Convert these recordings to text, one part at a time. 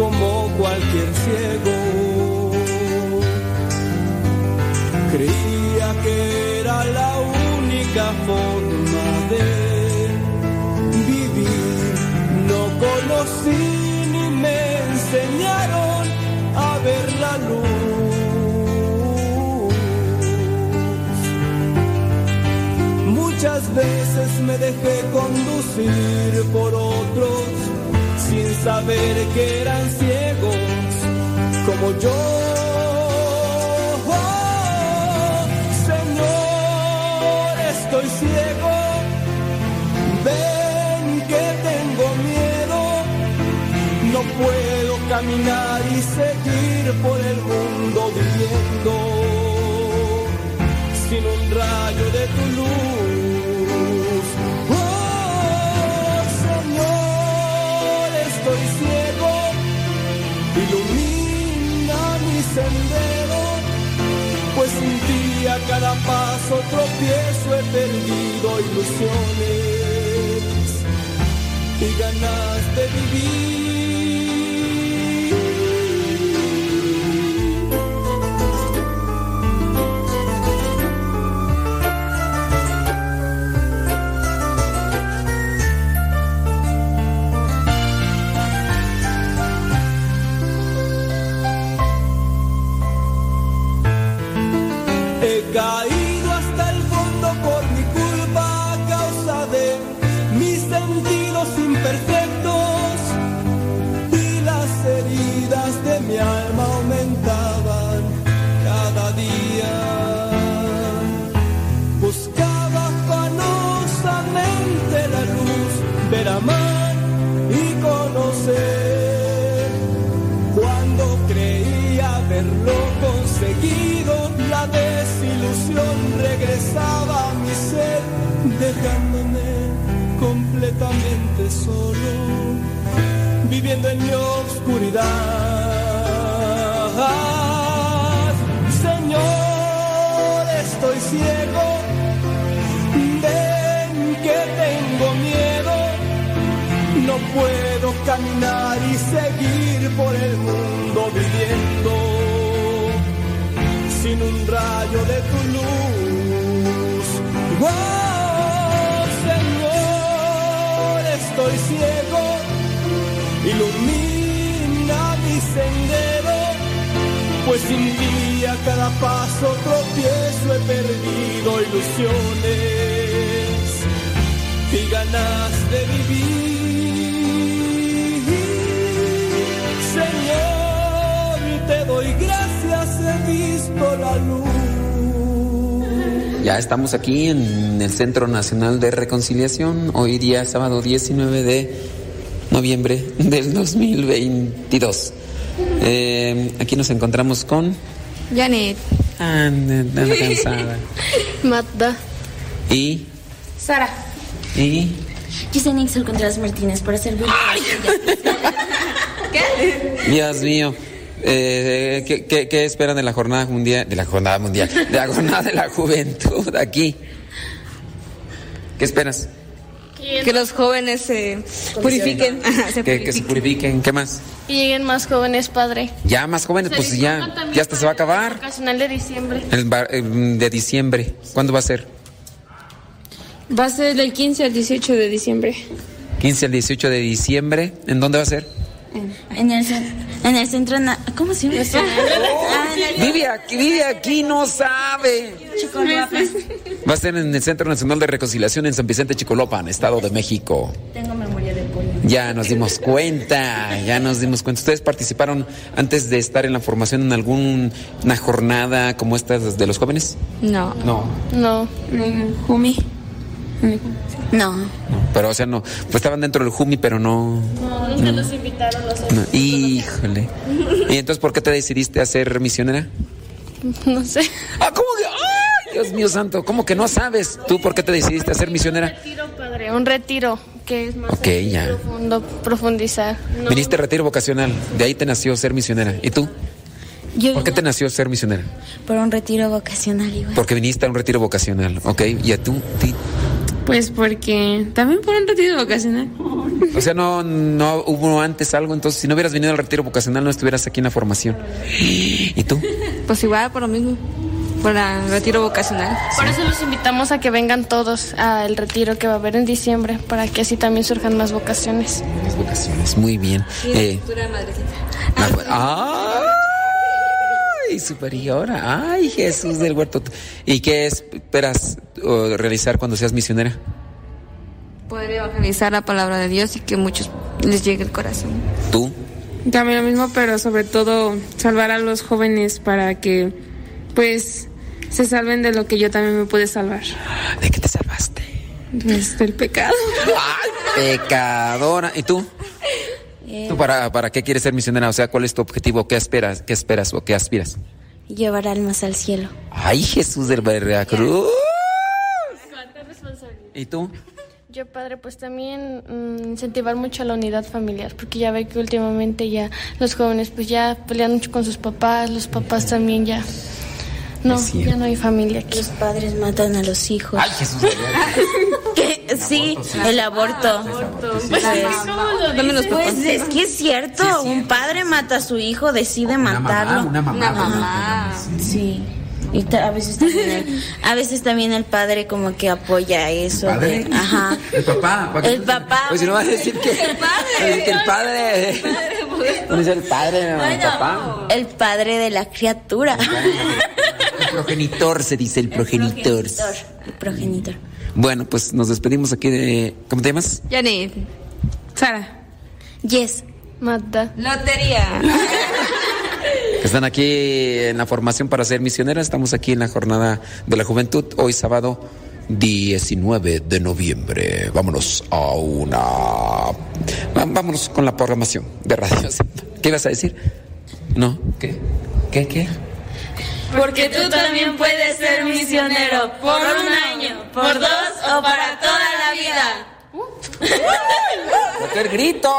como cualquier ciego. Creía que era la única forma de vivir. No conocí ni me enseñaron a ver la luz. Muchas veces me dejé conducir por otros saber que eran ciegos como yo. Oh, Señor, estoy ciego. Ven que tengo miedo. No puedo caminar y seguir por el mundo viviendo sin un rayo de tu luz. Cada paso tropiezo he perdido ilusiones y ganas de vivir. Mi ser, dejándome completamente solo, viviendo en mi oscuridad. Señor, estoy ciego, ven que tengo miedo. No puedo caminar y seguir por el mundo viviendo sin un rayo de tu luz. Oh, Señor, estoy ciego, ilumina mi sendero, pues sin ti a cada paso tropiezo he perdido ilusiones y ganas de vivir. Señor, te doy gracias, he visto la luz. Ya estamos aquí en el Centro Nacional de Reconciliación, hoy día sábado 19 de noviembre del 2022. Eh, aquí nos encontramos con... Janet. Anda, anda cansada. Magda. Y... Sara. Y... Yo soy Nixel Contreras Martínez para servir. Dios mío. Eh, ¿qué, qué, qué esperan de la jornada mundial? De la jornada mundial. De la jornada de la juventud aquí. ¿Qué esperas? Que los jóvenes se purifiquen. Ajá, se Que, que se purifiquen. ¿Qué más? Y lleguen más jóvenes, padre. Ya más jóvenes, pues ya, ya hasta se va a acabar. Vacacional de diciembre. El bar- eh, de diciembre. ¿Cuándo va a ser? Va a ser del 15 al 18 de diciembre. 15 al 18 de diciembre. ¿En dónde va a ser? En el, cen- en el centro. na- ¿Cómo se llama? Ah, el- Vive aquí, vive aquí, no sabe. Va a ser en el Centro Nacional de Reconciliación en San Vicente Chicolopan, Estado de México. Tengo memoria de pollo. Ya nos dimos cuenta, ya nos dimos cuenta. ¿Ustedes participaron antes de estar en la formación en alguna jornada como esta de los jóvenes? No. No. No. Jumi. No. Pero, o sea, no. Pues estaban dentro del Jumi, pero no. No, nunca nos invitaron los no. Híjole. ¿Y entonces por qué te decidiste a ser misionera? No sé. Ah, ¿cómo que? ¡Ay, Dios mío santo! ¿Cómo que no sabes? ¿Tú por qué te decidiste a ser misionera? Retiro, padre, un retiro que es más Ok, ya. profundo, profundizar. No, Viniste a retiro vocacional, de ahí te nació ser misionera. ¿Y tú? Yo ¿Por qué te nació ser misionera? por un retiro vocacional igual. Porque viniste a un retiro vocacional, ¿ok? ¿Y a tú? ti- Pues porque también por un retiro vocacional. O sea, no, no hubo antes algo, entonces si no hubieras venido al retiro vocacional no estuvieras aquí en la formación. ¿Y tú? Pues igual, por lo mismo. Por el retiro vocacional. Por eso los invitamos a que vengan todos al retiro que va a haber en diciembre, para que así también surjan más vocaciones. Las vocaciones, muy bien. Eh, la- ¡Ay! Superiora. ¡Ay, Jesús del huerto! ¿Y qué esperas uh, realizar cuando seas misionera? Poder evangelizar la palabra de Dios y que muchos les llegue el corazón. ¿Tú? También lo mismo, pero sobre todo salvar a los jóvenes para que pues se salven de lo que yo también me pude salvar. ¿De qué te salvaste? Pues del pecado. ¡Ay, pecadora! ¿Y tú? ¿Tú para, para qué quieres ser misionera? O sea, ¿cuál es tu objetivo? ¿Qué esperas? ¿Qué esperas o qué aspiras? Llevar almas al cielo. ¡Ay, Jesús del Veracruz! ¿Y tú? Yo, padre, pues también mm, incentivar mucho la unidad familiar, porque ya ve que últimamente ya los jóvenes pues ya pelean mucho con sus papás, los papás también ya... No, ya no hay familia aquí. Los padres matan a los hijos. ¡Ay, Jesús. Sí, el aborto. Pues, Dame los papás. pues es que es cierto, un padre mata a su hijo, decide matarlo. Una mamá. Una mamá. Sí. Y a veces también el, a veces también el padre como que apoya eso. padre? de- ajá. El papá. El papá. Pues si no vas a decir que el padre. Que el padre. No es el padre, no, el papá. El padre de la criatura. El progenitor se dice, el progenitor. El progenitor. Bueno, pues nos despedimos aquí de. ¿Cómo te llamas? Janet. Sara. Yes. Mata. Lotería. Que están aquí en la formación para ser misioneras. Estamos aquí en la jornada de la juventud, hoy sábado 19 de noviembre. Vámonos a una. Vámonos con la programación de radio. ¿Qué ibas a decir? No, ¿qué? ¿Qué? ¿Qué? Porque tú también puedes ser misionero por un año, por dos o para toda la vida. ¡Meter grito!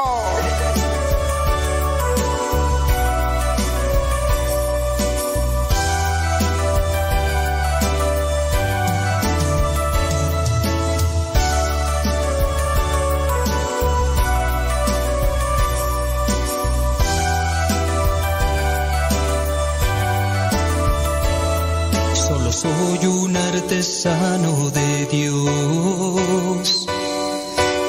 Soy un artesano de Dios.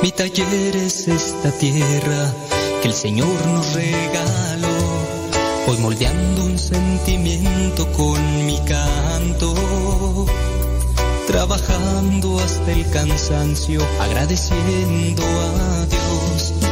Mi taller es esta tierra que el Señor nos regaló. Voy moldeando un sentimiento con mi canto. Trabajando hasta el cansancio, agradeciendo a Dios.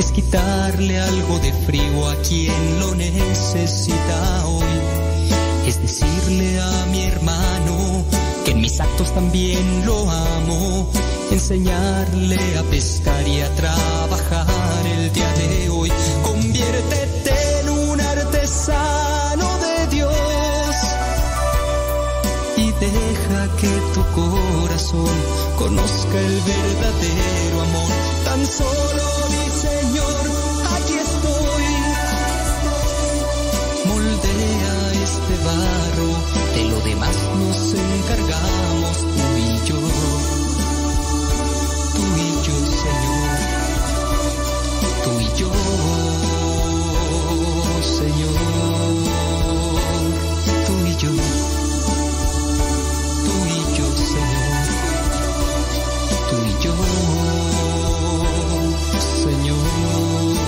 es quitarle algo de frío a quien lo necesita hoy. Es decirle a mi hermano que en mis actos también lo amo. Enseñarle a pescar y a trabajar el día de hoy. Conviértete en un artesano de Dios y deja que tu corazón conozca el verdadero amor. Tan solo de lo demás nos encargamos tú y yo, tú y yo, Señor, tú y yo, Señor, tú y yo, tú y yo, Señor, tú y yo, Señor.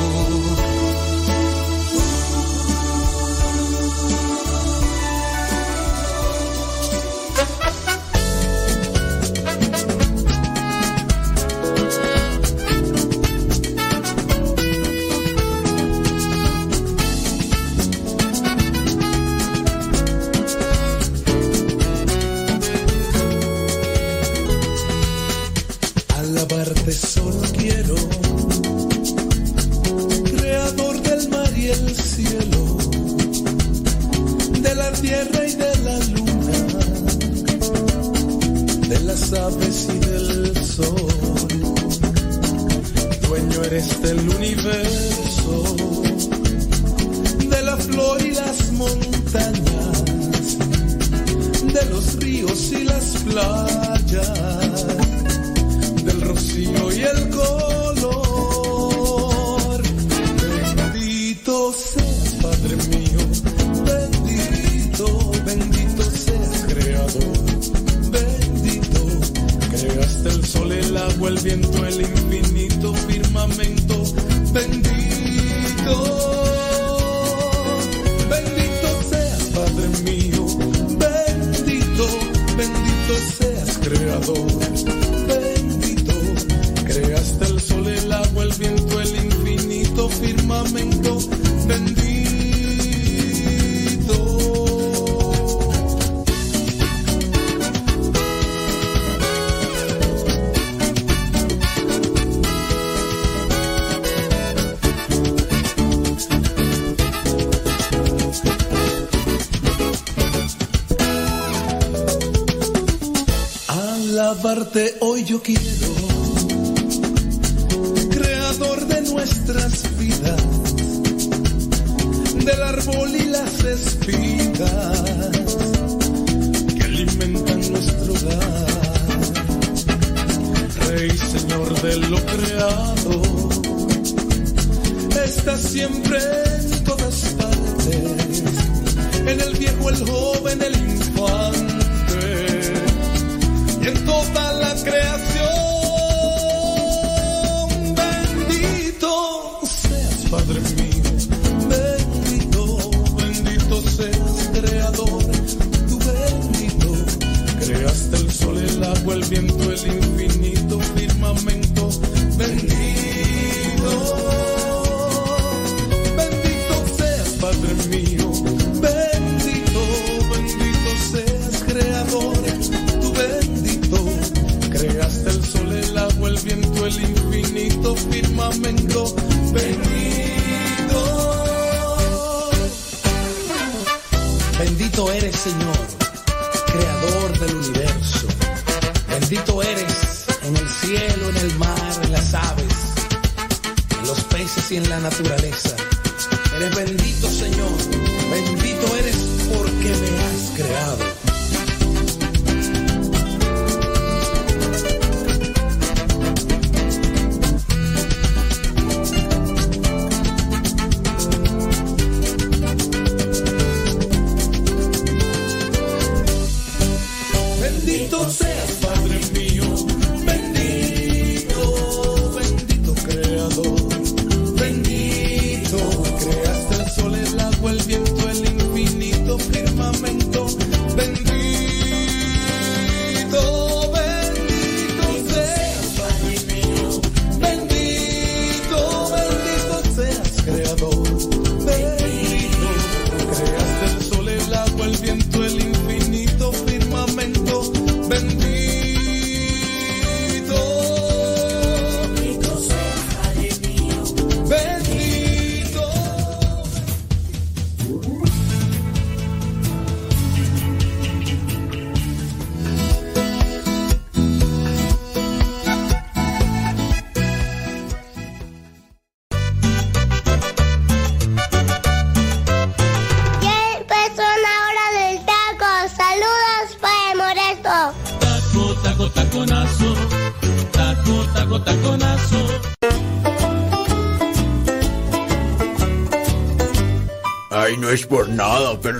viento el invierno.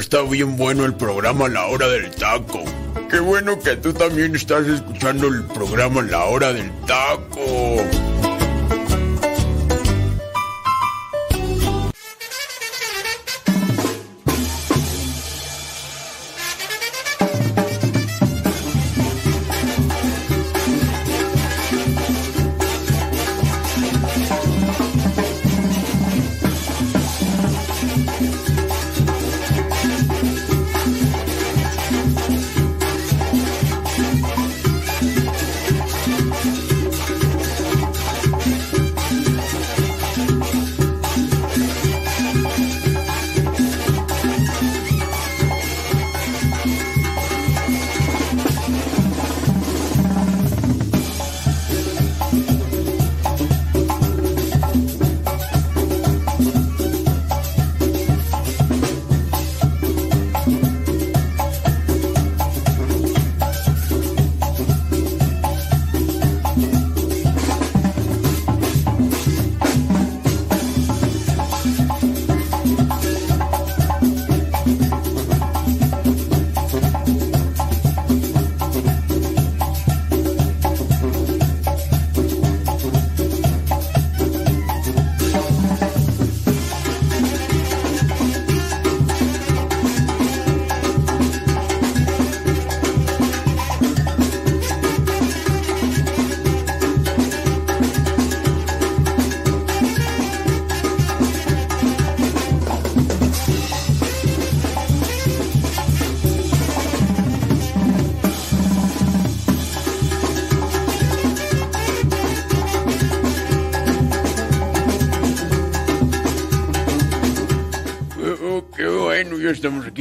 Está bien bueno el programa La Hora del Taco. Qué bueno que tú también estás escuchando el programa La Hora del Taco.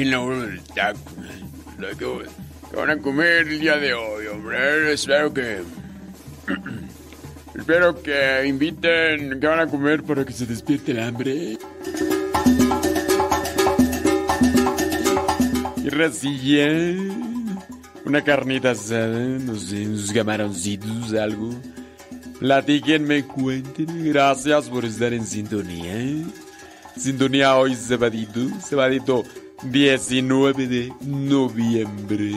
La hora del taco. ¿Qué, van a comer el día de hoy, hombre? Espero que... Espero que inviten qué van a comer para que se despierte el hambre. Y racilla. Una carnita asada, no sé, unos camaroncitos, algo. Platíquenme, cuenten. Gracias por estar en sintonía. Sintonía hoy, sabadito, sabadito 19 de noviembre.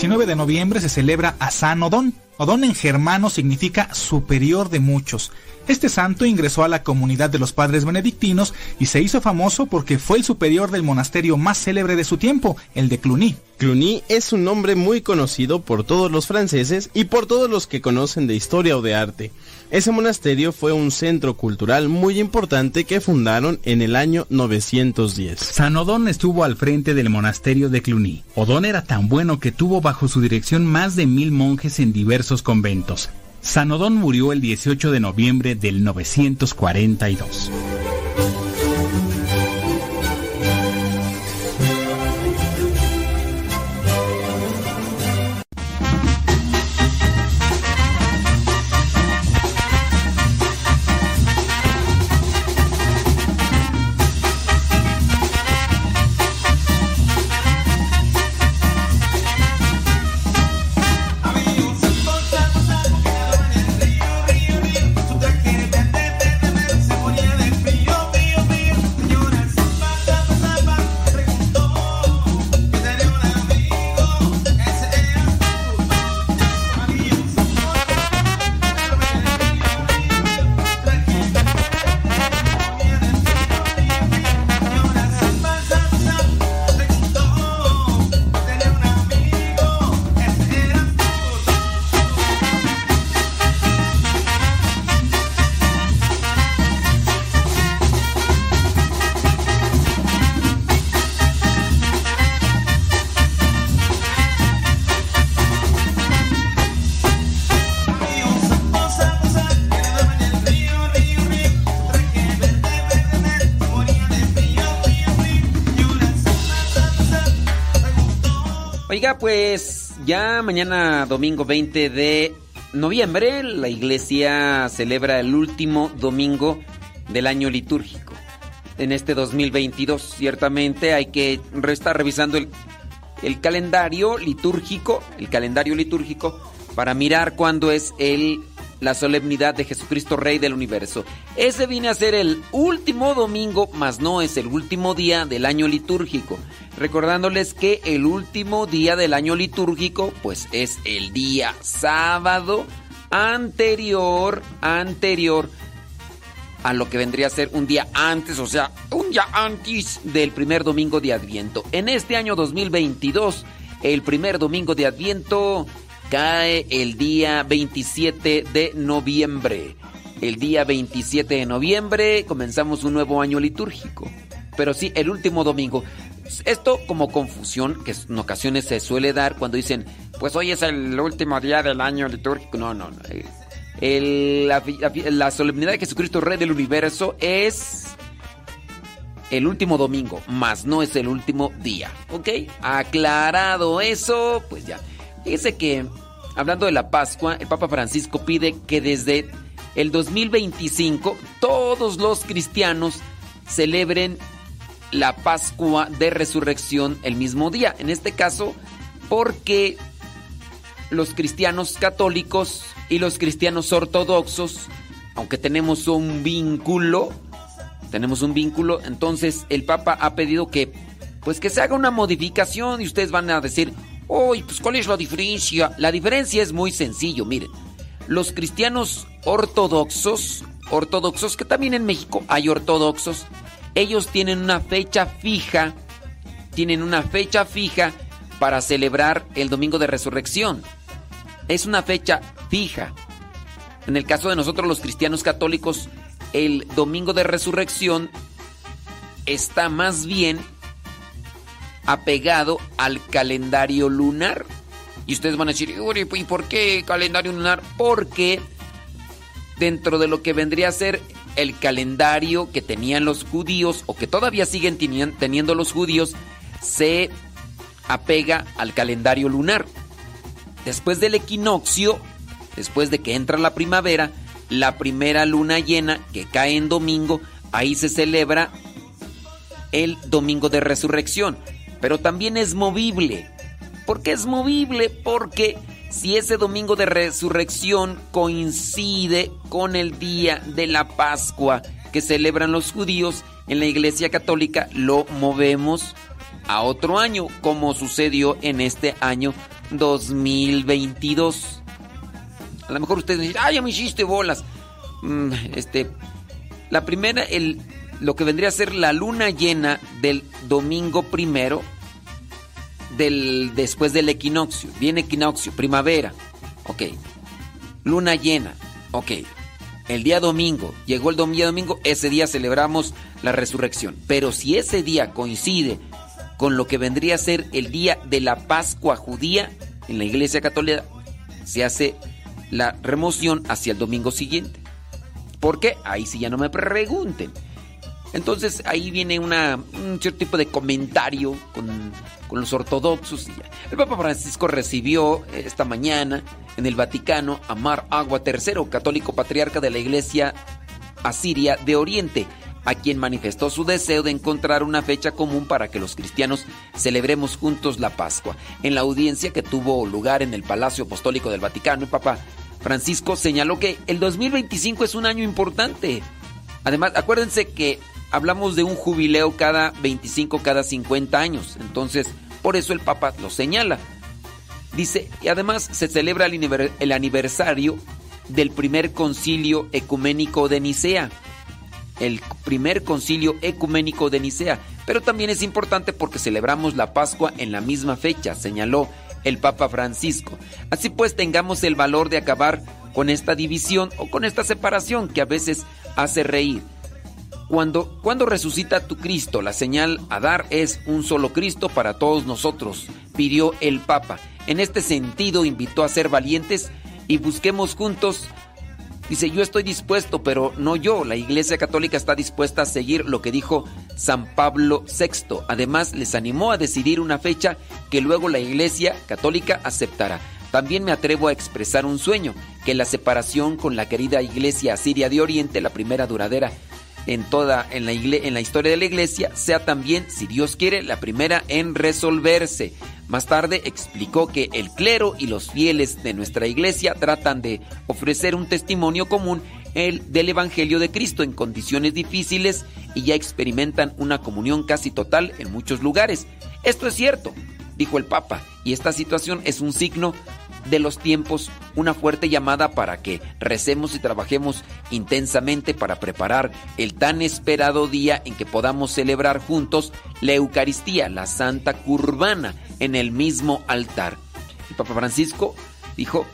19 de noviembre se celebra a San Odón. Odón en germano significa superior de muchos. Este santo ingresó a la comunidad de los padres benedictinos y se hizo famoso porque fue el superior del monasterio más célebre de su tiempo, el de Cluny. Cluny es un nombre muy conocido por todos los franceses y por todos los que conocen de historia o de arte. Ese monasterio fue un centro cultural muy importante que fundaron en el año 910. San Odón estuvo al frente del monasterio de Cluny. Odón era tan bueno que tuvo bajo su dirección más de mil monjes en diversos conventos. San Odón murió el 18 de noviembre del 942. Mañana domingo 20 de noviembre la iglesia celebra el último domingo del año litúrgico. En este 2022 ciertamente hay que estar revisando el, el calendario litúrgico, el calendario litúrgico para mirar cuándo es el la solemnidad de Jesucristo Rey del Universo. Ese viene a ser el último domingo, mas no es el último día del año litúrgico. Recordándoles que el último día del año litúrgico, pues es el día sábado anterior, anterior a lo que vendría a ser un día antes, o sea, un día antes del primer domingo de Adviento. En este año 2022, el primer domingo de Adviento cae el día 27 de noviembre. El día 27 de noviembre comenzamos un nuevo año litúrgico. Pero sí, el último domingo. Esto como confusión que en ocasiones se suele dar cuando dicen, pues hoy es el último día del año litúrgico. No, no, no. la, solemnidad de Jesucristo, Rey del Universo, es el último domingo, más no es el último día. ¿Ok? Aclarado eso, pues ya. Fíjese que, hablando de la Pascua, el Papa Francisco pide que desde el 2025 todos los cristianos celebren la Pascua de Resurrección el mismo día. En este caso, porque los cristianos católicos y los cristianos ortodoxos, aunque tenemos un vínculo, tenemos un vínculo, entonces el Papa ha pedido que pues que se haga una modificación y ustedes van a decir, Uy, pues ¿cuál es la diferencia? La diferencia es muy sencillo, miren. Los cristianos ortodoxos, ortodoxos, que también en México hay ortodoxos, ellos tienen una fecha fija, tienen una fecha fija para celebrar el domingo de resurrección. Es una fecha fija. En el caso de nosotros los cristianos católicos, el domingo de resurrección está más bien apegado al calendario lunar. Y ustedes van a decir, ¿y por qué calendario lunar? Porque dentro de lo que vendría a ser el calendario que tenían los judíos o que todavía siguen teniendo los judíos, se apega al calendario lunar. Después del equinoccio, después de que entra la primavera, la primera luna llena que cae en domingo, ahí se celebra el domingo de resurrección pero también es movible. ¿Por qué es movible? Porque si ese domingo de resurrección coincide con el día de la Pascua que celebran los judíos en la Iglesia Católica, lo movemos a otro año, como sucedió en este año 2022. A lo mejor ustedes dicen, ¡ay, ya me hiciste bolas! Mm, este, la primera, el, lo que vendría a ser la luna llena del domingo primero, del, después del equinoccio. Viene equinoccio, primavera, ok. Luna llena, ok. El día domingo, llegó el día domingo, ese día celebramos la resurrección. Pero si ese día coincide con lo que vendría a ser el día de la Pascua judía en la Iglesia Católica, se hace la remoción hacia el domingo siguiente. ¿Por qué? Ahí sí ya no me pregunten. Entonces ahí viene una, un cierto tipo de comentario con, los ortodoxos. El Papa Francisco recibió eh, esta mañana en el Vaticano a Mar Agua III, católico patriarca de la Iglesia Asiria de Oriente, a quien manifestó su deseo de encontrar una fecha común para que los cristianos celebremos juntos la Pascua. En la audiencia que tuvo lugar en el Palacio Apostólico del Vaticano, el Papa Francisco señaló que el 2025 es un año importante. Además, acuérdense que hablamos de un jubileo cada 25, cada 50 años. Entonces, por eso el Papa lo señala. Dice, y además se celebra el aniversario del primer concilio ecuménico de Nicea. El primer concilio ecuménico de Nicea. Pero también es importante porque celebramos la Pascua en la misma fecha, señaló el Papa Francisco. Así pues, tengamos el valor de acabar con esta división o con esta separación que a veces hace reír. Cuando, cuando resucita tu Cristo, la señal a dar es un solo Cristo para todos nosotros, pidió el Papa. En este sentido, invitó a ser valientes y busquemos juntos. Dice, yo estoy dispuesto, pero no yo. La Iglesia Católica está dispuesta a seguir lo que dijo San Pablo VI. Además, les animó a decidir una fecha que luego la Iglesia Católica aceptará. También me atrevo a expresar un sueño, que la separación con la querida Iglesia Asiria de Oriente, la primera duradera en toda en la, en la historia de la Iglesia, sea también, si Dios quiere, la primera en resolverse. Más tarde explicó que el clero y los fieles de nuestra Iglesia tratan de ofrecer un testimonio común el del Evangelio de Cristo en condiciones difíciles y ya experimentan una comunión casi total en muchos lugares. Esto es cierto, dijo el Papa, y esta situación es un signo de los tiempos, una fuerte llamada para que recemos y trabajemos intensamente para preparar el tan esperado día en que podamos celebrar juntos la Eucaristía, la Santa Curbana, en el mismo altar. El Papa Francisco dijo,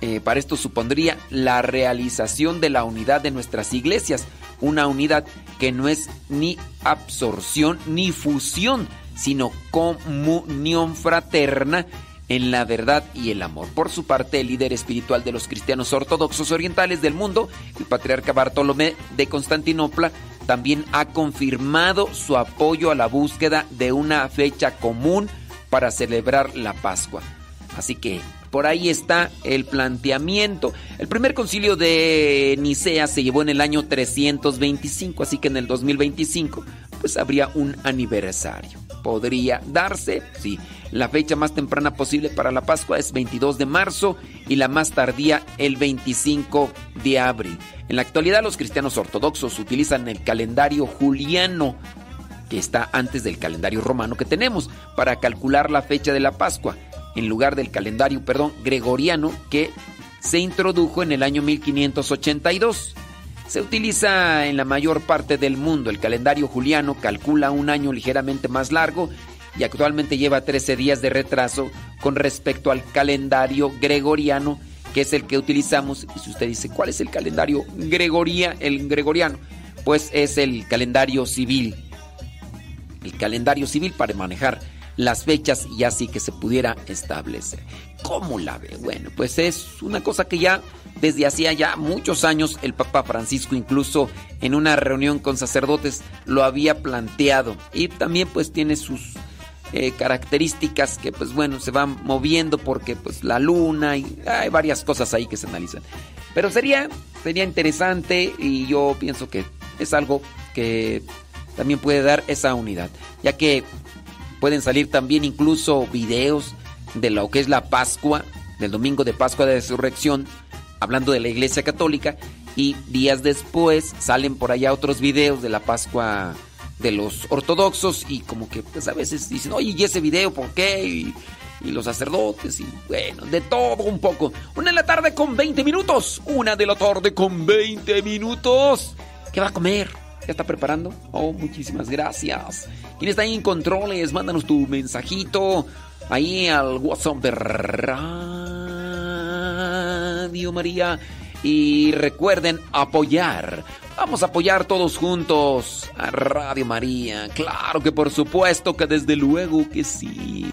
eh, para esto supondría la realización de la unidad de nuestras iglesias, una unidad que no es ni absorción ni fusión, sino comunión fraterna en la verdad y el amor. Por su parte, el líder espiritual de los cristianos ortodoxos orientales del mundo, el patriarca Bartolomé de Constantinopla, también ha confirmado su apoyo a la búsqueda de una fecha común para celebrar la Pascua. Así que por ahí está el planteamiento. El primer concilio de Nicea se llevó en el año 325, así que en el 2025 pues habría un aniversario. Podría darse, sí. La fecha más temprana posible para la Pascua es 22 de marzo y la más tardía el 25 de abril. En la actualidad los cristianos ortodoxos utilizan el calendario juliano que está antes del calendario romano que tenemos para calcular la fecha de la Pascua en lugar del calendario, perdón, gregoriano que se introdujo en el año 1582. Se utiliza en la mayor parte del mundo. El calendario juliano calcula un año ligeramente más largo y actualmente lleva 13 días de retraso con respecto al calendario gregoriano, que es el que utilizamos. Y si usted dice, ¿cuál es el calendario gregoria, el gregoriano? Pues es el calendario civil. El calendario civil para manejar las fechas y así que se pudiera establecer. ¿Cómo la ve? Bueno, pues es una cosa que ya desde hacía ya muchos años el Papa Francisco incluso en una reunión con sacerdotes lo había planteado y también pues tiene sus eh, características que pues bueno se van moviendo porque pues la luna y hay varias cosas ahí que se analizan. Pero sería, sería interesante y yo pienso que es algo que también puede dar esa unidad, ya que Pueden salir también incluso videos de lo que es la Pascua, del domingo de Pascua de Resurrección, hablando de la Iglesia Católica, y días después salen por allá otros videos de la Pascua de los ortodoxos y como que pues a veces dicen, oye, ¿y ese video por qué? Y, los sacerdotes y bueno, de todo un poco. Una de la tarde con 20 minutos. Una de la tarde con 20 minutos. ¿Qué va a comer? ¿Ya está preparando? Oh, muchísimas gracias. ¿Quién está ahí en controles? Mándanos tu mensajito ahí al WhatsApp de Radio María. Y recuerden apoyar. Vamos a apoyar todos juntos a Radio María. Claro que por supuesto que desde luego que sí.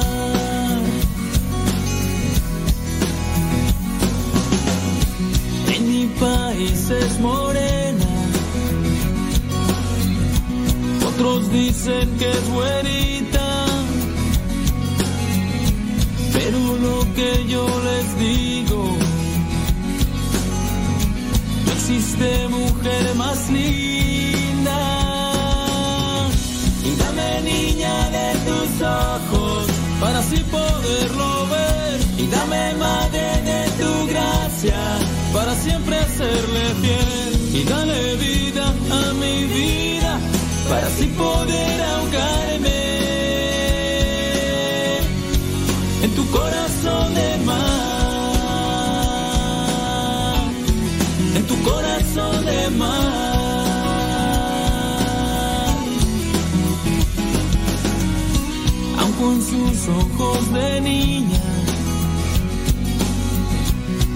País es morena. Otros dicen que es güerita. Pero lo que yo les digo, no existe mujer más linda. Y dame niña de tus ojos para así poderlo ver. Y dame madre de tu gracia para siempre serle fiel y dale vida a mi vida para así poder ahogarme en tu corazón de mar, en tu corazón de mar. Aun con sus ojos de niña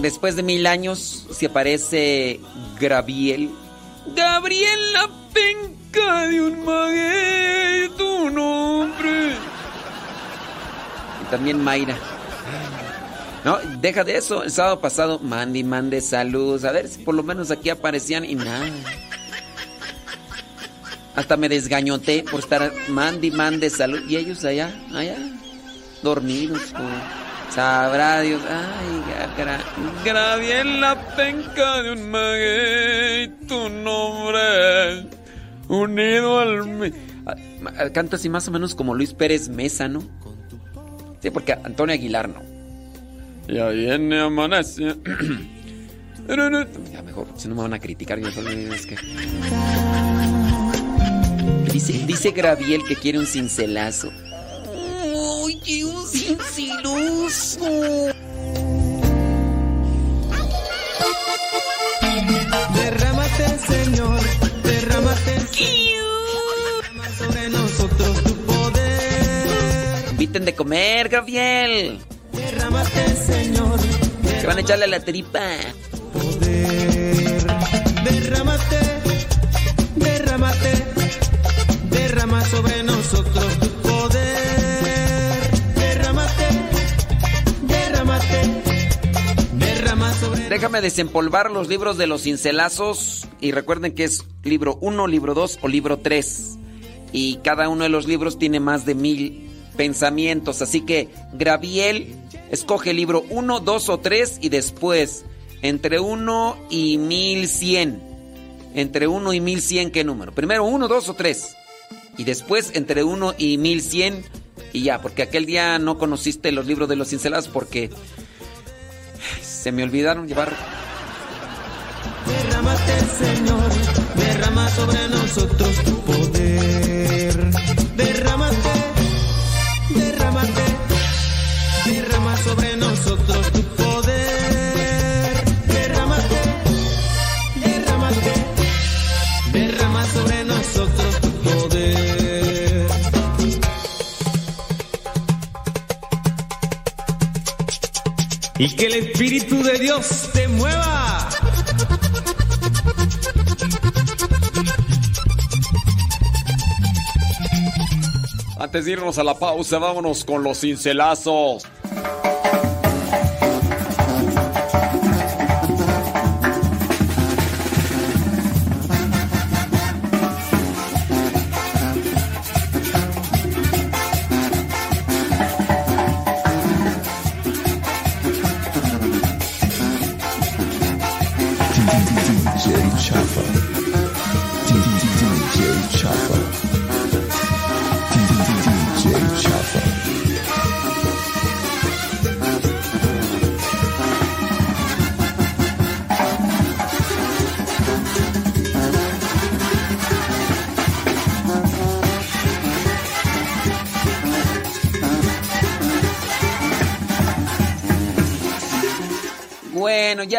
Después de mil años se aparece Graviel. Gabriel la penca de un maguey, tu nombre. Y también Mayra. No, deja de eso. El sábado pasado, mande y mande saludos. A ver si por lo menos aquí aparecían y nada. Hasta me desgañoté por estar mande y mande salud. Y ellos allá, allá, dormidos. como- Sabrá Dios. Ay, gra, Graviel la penca de un maguey, tu nombre unido al... ah, Canta así más o menos como Luis Pérez Mesa, ¿no? Sí, porque Antonio Aguilar no. Ya viene amanece. Ya mejor, si no me van a criticar, yo solo es dice Graviel que quiere un cincelazo. Oye, un cincelazo. Derrámate, Señor, derrámate, Derrama sobre nosotros tu poder. Inviten de comer, Gabriel. Derrámate, Señor, Que van a echarle a la tripa. derrámate, derrámate, Déjame desempolvar los libros de los cincelazos. Y recuerden que es libro 1, libro 2 o libro 3. Y cada uno de los libros tiene más de mil pensamientos. Así que Graviel escoge libro 1, 2 o 3 y después entre 1 y 1100. Entre 1 y 1100, ¿qué número? Primero 1, 2 o 3. Y después entre 1 y 1100 y ya, porque aquel día no conociste los libros de los cincelazos porque se me olvidaron llevar. Derrámate, Señor, derrama sobre nosotros Y que el Espíritu de Dios te mueva. Antes de irnos a la pausa, vámonos con los cincelazos.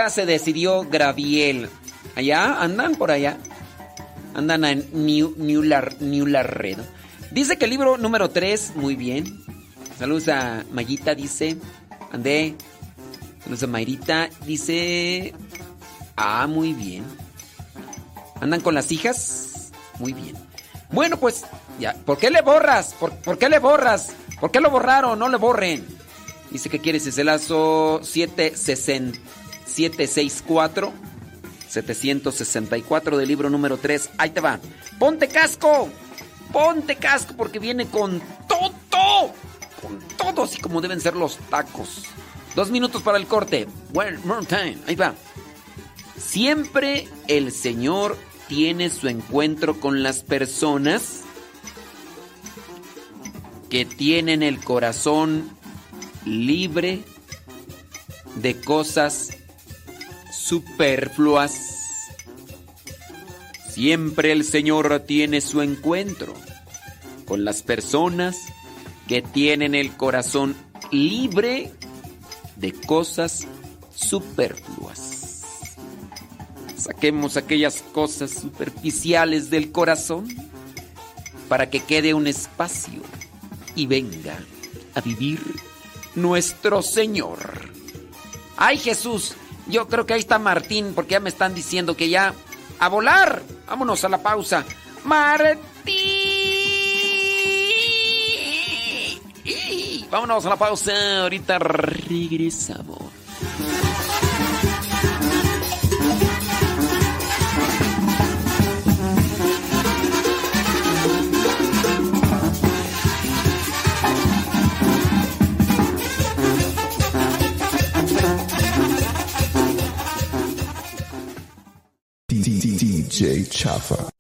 Se decidió Graviel. ¿Allá? ¿Andan por allá? Andan en New, New, New Laredo. Dice que el libro número 3, muy bien. Saludos a Mayita, dice. Andé. Saludos a Mayrita, dice. Ah, muy bien. ¿Andan con las hijas? Muy bien. Bueno, pues, ya. ¿Por qué le borras? ¿Por, ¿por qué le borras? ¿Por qué lo borraron? No le borren. Dice que quiere ese lazo 764 764 del libro número 3. Ahí te va. Ponte casco. Ponte casco porque viene con todo. Con todo, así como deben ser los tacos. Dos minutos para el corte. One more time. Ahí va. Siempre el Señor tiene su encuentro con las personas que tienen el corazón libre de cosas superfluas. Siempre el Señor tiene su encuentro con las personas que tienen el corazón libre de cosas superfluas. Saquemos aquellas cosas superficiales del corazón para que quede un espacio y venga a vivir nuestro Señor. Ay Jesús, yo creo que ahí está Martín porque ya me están diciendo que ya a volar. Vámonos a la pausa. Martín. Vámonos a la pausa. Ahorita regresamos. Jay Chaffer.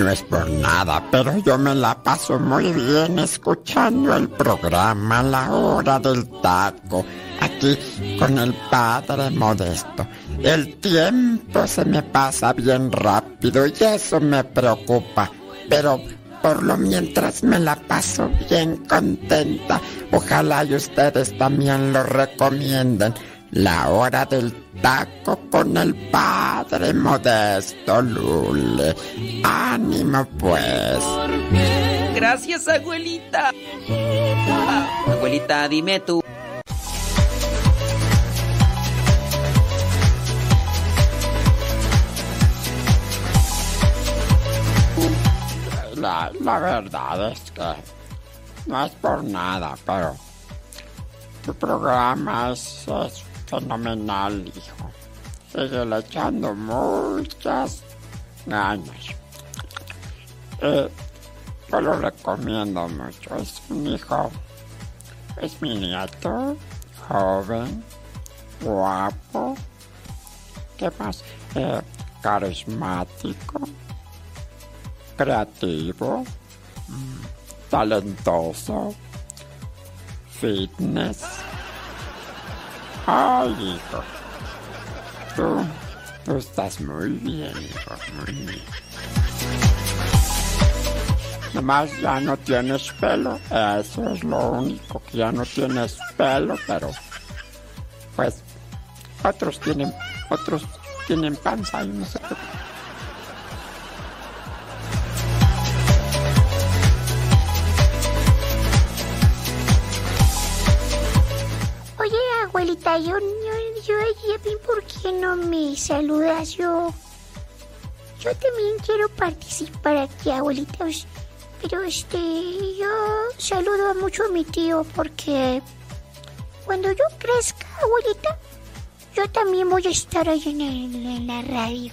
No es por nada, pero yo me la paso muy bien escuchando el programa La Hora del Taco, aquí con el Padre Modesto. El tiempo se me pasa bien rápido y eso me preocupa, pero por lo mientras me la paso bien contenta. Ojalá y ustedes también lo recomienden. La hora del taco con el padre modesto Lule. Ánimo pues. Gracias, abuelita. Abuelita, dime tú. La, la verdad es que no es por nada, pero tu programa es, es fenomenal, hijo. Sigue echando muchas ganas. Eh, yo lo recomiendo mucho. Es un hijo, es mi nieto, joven, guapo, ¿qué más? Eh, carismático, creativo, mm, talentoso, fitness. Ay, hijo. Tú, estás muy bien, hijo, muy bien. Nomás ya no tienes pelo, eso es lo único, que ya no tienes pelo, pero pues otros tienen, otros tienen panza y no sé qué. Abuelita, yo, yo, yo, ¿por qué no me saludas? Yo, yo también quiero participar aquí, abuelita. Pero este, yo saludo mucho a mi tío porque cuando yo crezca, abuelita, yo también voy a estar ahí en, en la radio.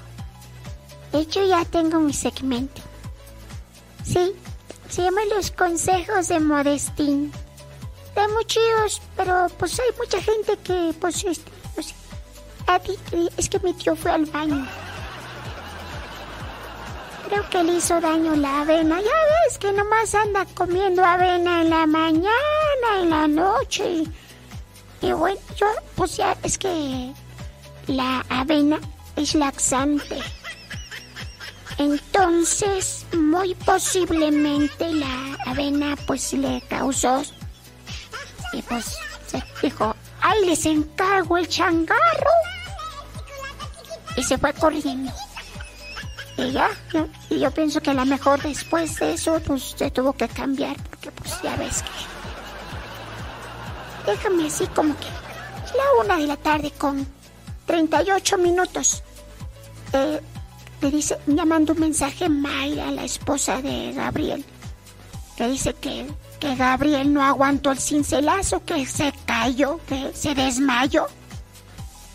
De hecho, ya tengo mi segmento. Sí, se llama Los Consejos de Modestín. Está muy chidos, pero pues hay mucha gente que, pues, pues, es que mi tío fue al baño. Creo que le hizo daño la avena. Ya ves que nomás anda comiendo avena en la mañana, en la noche. Y bueno, yo, pues ya, es que la avena es laxante. Entonces, muy posiblemente la avena, pues, le causó y pues se dijo, ¡ay, les encargo el changarro! Y se fue corriendo. Y ya, yo- y yo pienso que a lo mejor después de eso, pues se tuvo que cambiar, porque pues ya ves que... Déjame así como que la una de la tarde con 38 minutos. Eh, le dice, me mandó un mensaje Mayra, la esposa de Gabriel, que dice que, que Gabriel no aguantó el cincelazo, que se cayó, que se desmayó.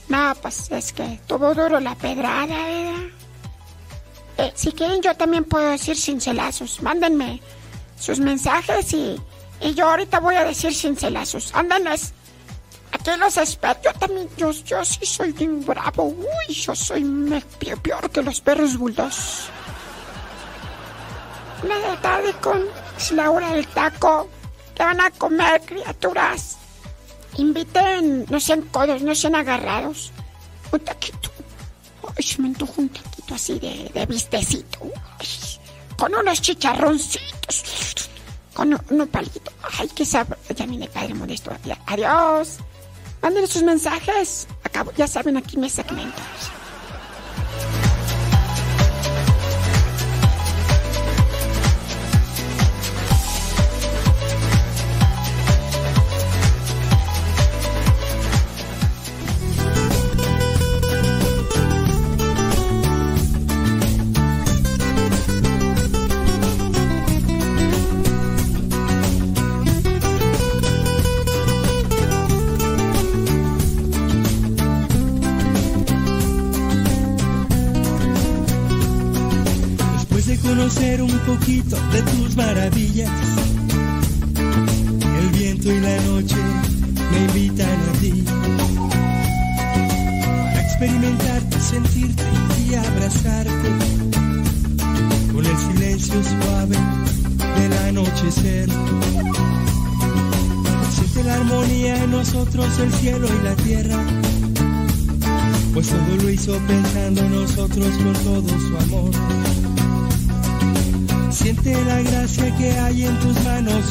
No, pues es que tuvo duro la pedrada, ¿verdad? Eh, si quieren, yo también puedo decir cincelazos. Mándenme sus mensajes y, y yo ahorita voy a decir cincelazos. Ándanos. Aquí los espero. Yo también, yo, yo sí soy bien bravo. Uy, yo soy peor, que los perros bulldogs. Una de tarde con es la hora del taco. ¿Qué van a comer, criaturas? Inviten, no sean codos, no sean agarrados. Un taquito. Ay, se me antoja un taquito así de, de bistecito. Ay, con unos chicharroncitos. Con un, un palito. Ay, qué sabor. Ya viene padre modesto. Adiós. Manden sus mensajes. Acabo, ya saben, aquí me segmentos.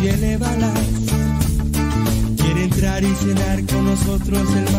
Y. Quiere entrar y cenar con nosotros el más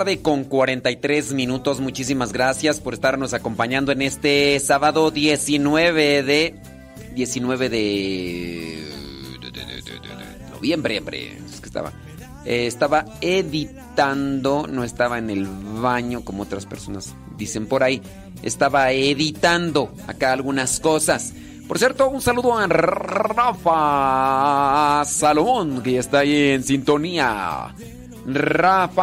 tarde con 43 minutos. Muchísimas gracias por estarnos acompañando en este sábado 19 de 19 de, noviembre. hombre. Es que estaba eh, estaba editando, no estaba en el baño como otras personas dicen por ahí. Estaba editando acá algunas cosas. Por cierto, un saludo a Rafa Salomón, que ya está ahí en sintonía. Rafa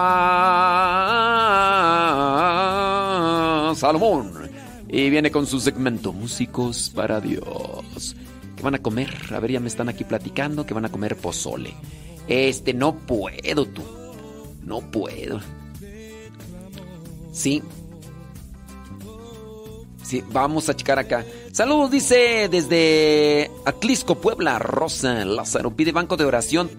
Salomón. Y viene con su segmento Músicos para Dios. ¿Qué van a comer? A ver, ya me están aquí platicando que van a comer pozole. Este, no puedo tú. No puedo. Sí. Sí, vamos a checar acá. Saludos, dice desde Atlisco, Puebla, Rosa Lázaro. Pide banco de oración.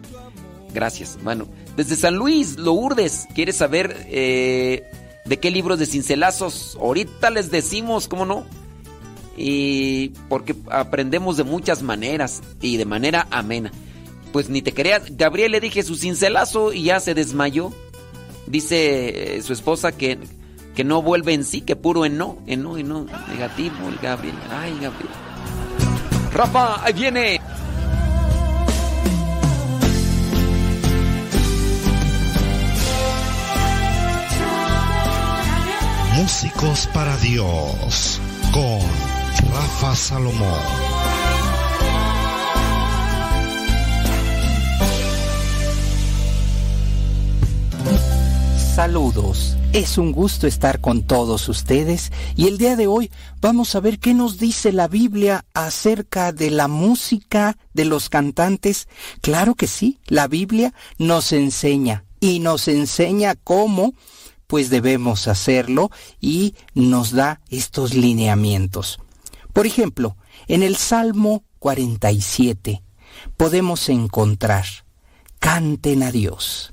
Gracias. Bueno, desde San Luis, Lourdes, ¿quieres saber eh, de qué libros de cincelazos? Ahorita les decimos, ¿cómo no? Y porque aprendemos de muchas maneras y de manera amena. Pues ni te creas, Gabriel le dije su cincelazo y ya se desmayó. Dice eh, su esposa que, que no vuelve en sí, que puro en no, en no, en no, negativo el Gabriel. Ay, Gabriel. Rafa, ahí viene. Músicos para Dios con Rafa Salomón. Saludos. Es un gusto estar con todos ustedes y el día de hoy vamos a ver qué nos dice la Biblia acerca de la música de los cantantes. Claro que sí, la Biblia nos enseña y nos enseña cómo pues debemos hacerlo y nos da estos lineamientos. Por ejemplo, en el Salmo 47 podemos encontrar, canten a Dios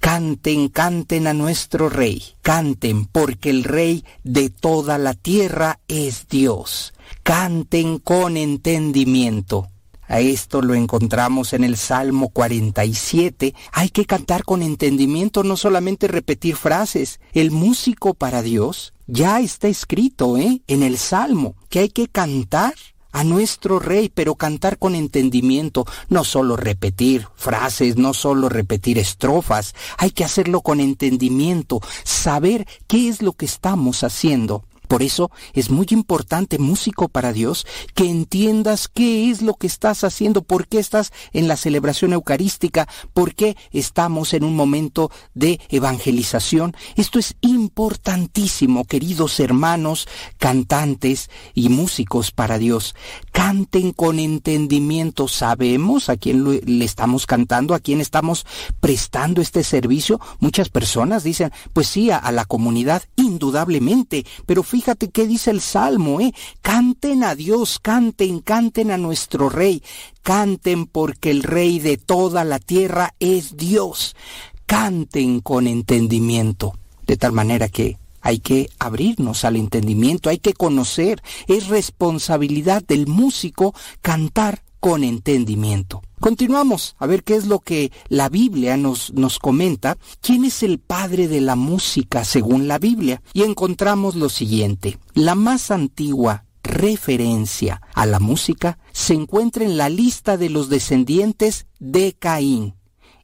Canten, canten a nuestro Rey, canten porque el Rey de toda la tierra es Dios. Canten con entendimiento. A esto lo encontramos en el Salmo 47. Hay que cantar con entendimiento, no solamente repetir frases. El músico para Dios ya está escrito ¿eh? en el Salmo, que hay que cantar a nuestro rey, pero cantar con entendimiento, no solo repetir frases, no solo repetir estrofas, hay que hacerlo con entendimiento, saber qué es lo que estamos haciendo. Por eso es muy importante, músico para Dios, que entiendas qué es lo que estás haciendo, por qué estás en la celebración eucarística, por qué estamos en un momento de evangelización. Esto es importantísimo, queridos hermanos, cantantes y músicos para Dios. Canten con entendimiento. Sabemos a quién le estamos cantando, a quién estamos prestando este servicio. Muchas personas dicen, pues sí, a, la comunidad, indudablemente, pero fíjate qué dice el Salmo, ¿eh? Canten a Dios, canten, canten a nuestro Rey, canten porque el Rey de toda la tierra es Dios. Canten con entendimiento, de tal manera que hay que abrirnos al entendimiento, hay que conocer, es responsabilidad del músico cantar con entendimiento. Continuamos a ver qué es lo que la Biblia nos, nos comenta. ¿Quién es el padre de la música según la Biblia? Y encontramos lo siguiente. La más antigua referencia a la música se encuentra en la lista de los descendientes de Caín,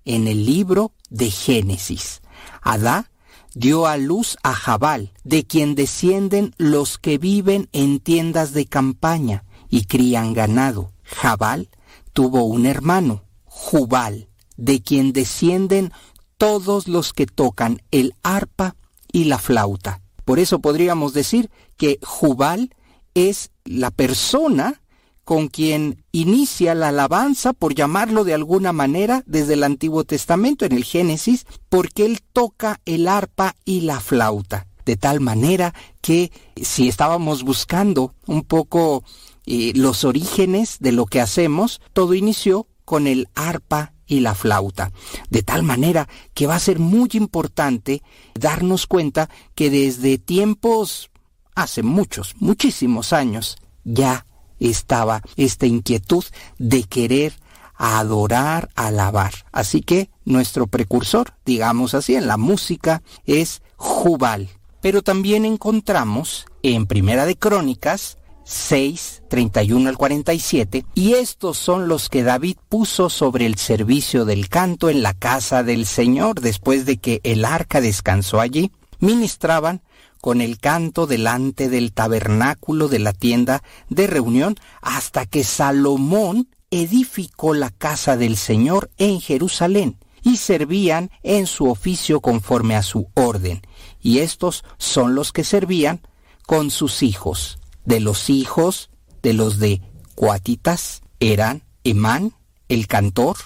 en el libro de Génesis. Adá dio a luz a Jabal, de quien descienden los que viven en tiendas de campaña y crían ganado. Jabal tuvo un hermano, Jubal, de quien descienden todos los que tocan el arpa y la flauta. Por eso podríamos decir que Jubal es la persona con quien inicia la alabanza, por llamarlo de alguna manera, desde el Antiguo Testamento, en el Génesis, porque él toca el arpa y la flauta. De tal manera que si estábamos buscando un poco los orígenes de lo que hacemos, todo inició con el arpa y la flauta. De tal manera que va a ser muy importante darnos cuenta que desde tiempos, hace muchos, muchísimos años, ya estaba esta inquietud de querer adorar, alabar. Así que nuestro precursor, digamos así, en la música es Jubal. Pero también encontramos en Primera de Crónicas 6, 31 al 47, y estos son los que David puso sobre el servicio del canto en la casa del Señor después de que el arca descansó allí. Ministraban con el canto delante del tabernáculo de la tienda de reunión hasta que Salomón edificó la casa del Señor en Jerusalén y servían en su oficio conforme a su orden. Y estos son los que servían con sus hijos de los hijos de los de Cuatitas eran Emán, el cantor,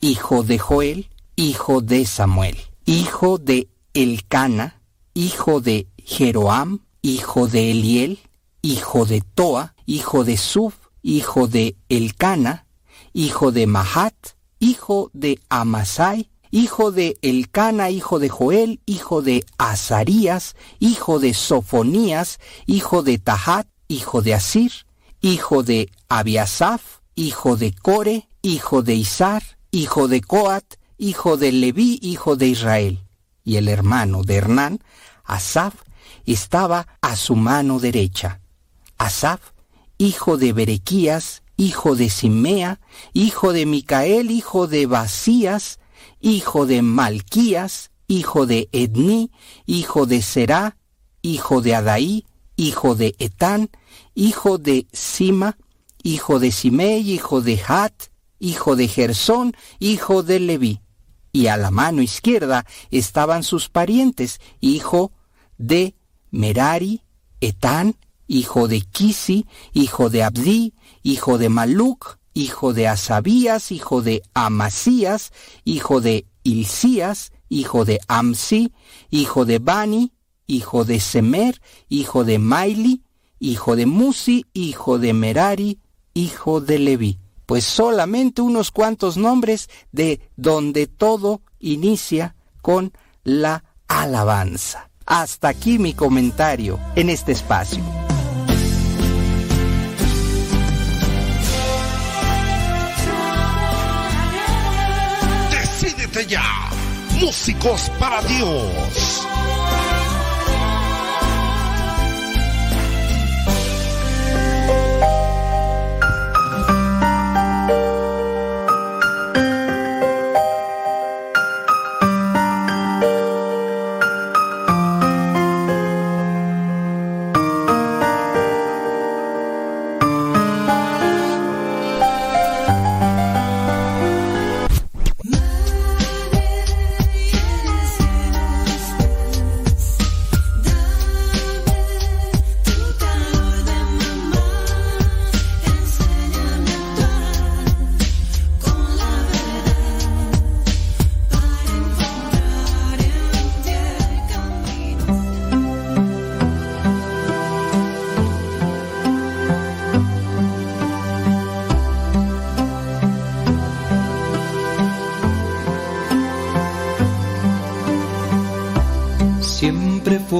hijo de Joel, hijo de Samuel, hijo de Elcana, hijo de Jeroam, hijo de Eliel, hijo de Toa, hijo de Suf, hijo de Elcana, hijo de Mahat, hijo de Amasai, hijo de Elcana, hijo de Joel, hijo de Azarías, hijo de Sofonías, hijo de Tahat, hijo de Asir, hijo de Abiasaf, hijo de Core, hijo de Isar, hijo de Coat, hijo de Leví, hijo de Israel. Y el hermano de Hernán, Asaf, estaba a su mano derecha. Asaf, hijo de Berequías, hijo de Simea, hijo de Micael, hijo de Basías, hijo de Malquías, hijo de Ední, hijo de Será, hijo de Adaí, hijo de Etán, hijo de Sima, hijo de Simei, hijo de Hat, hijo de Gersón, hijo de Leví. y a la mano izquierda estaban sus parientes, hijo de Merari, Etán, hijo de Kisi, hijo de Abdi, hijo de Maluc, hijo de Asabías, hijo de Amasías, hijo de Ilcías, hijo de Amsi, hijo de Bani, hijo de Semer, hijo de Maili, hijo de Musi, hijo de Merari, hijo de Leví. Pues solamente unos cuantos nombres de donde todo inicia con la alabanza. Hasta aquí mi comentario en este espacio. Decídete ya, músicos para Dios.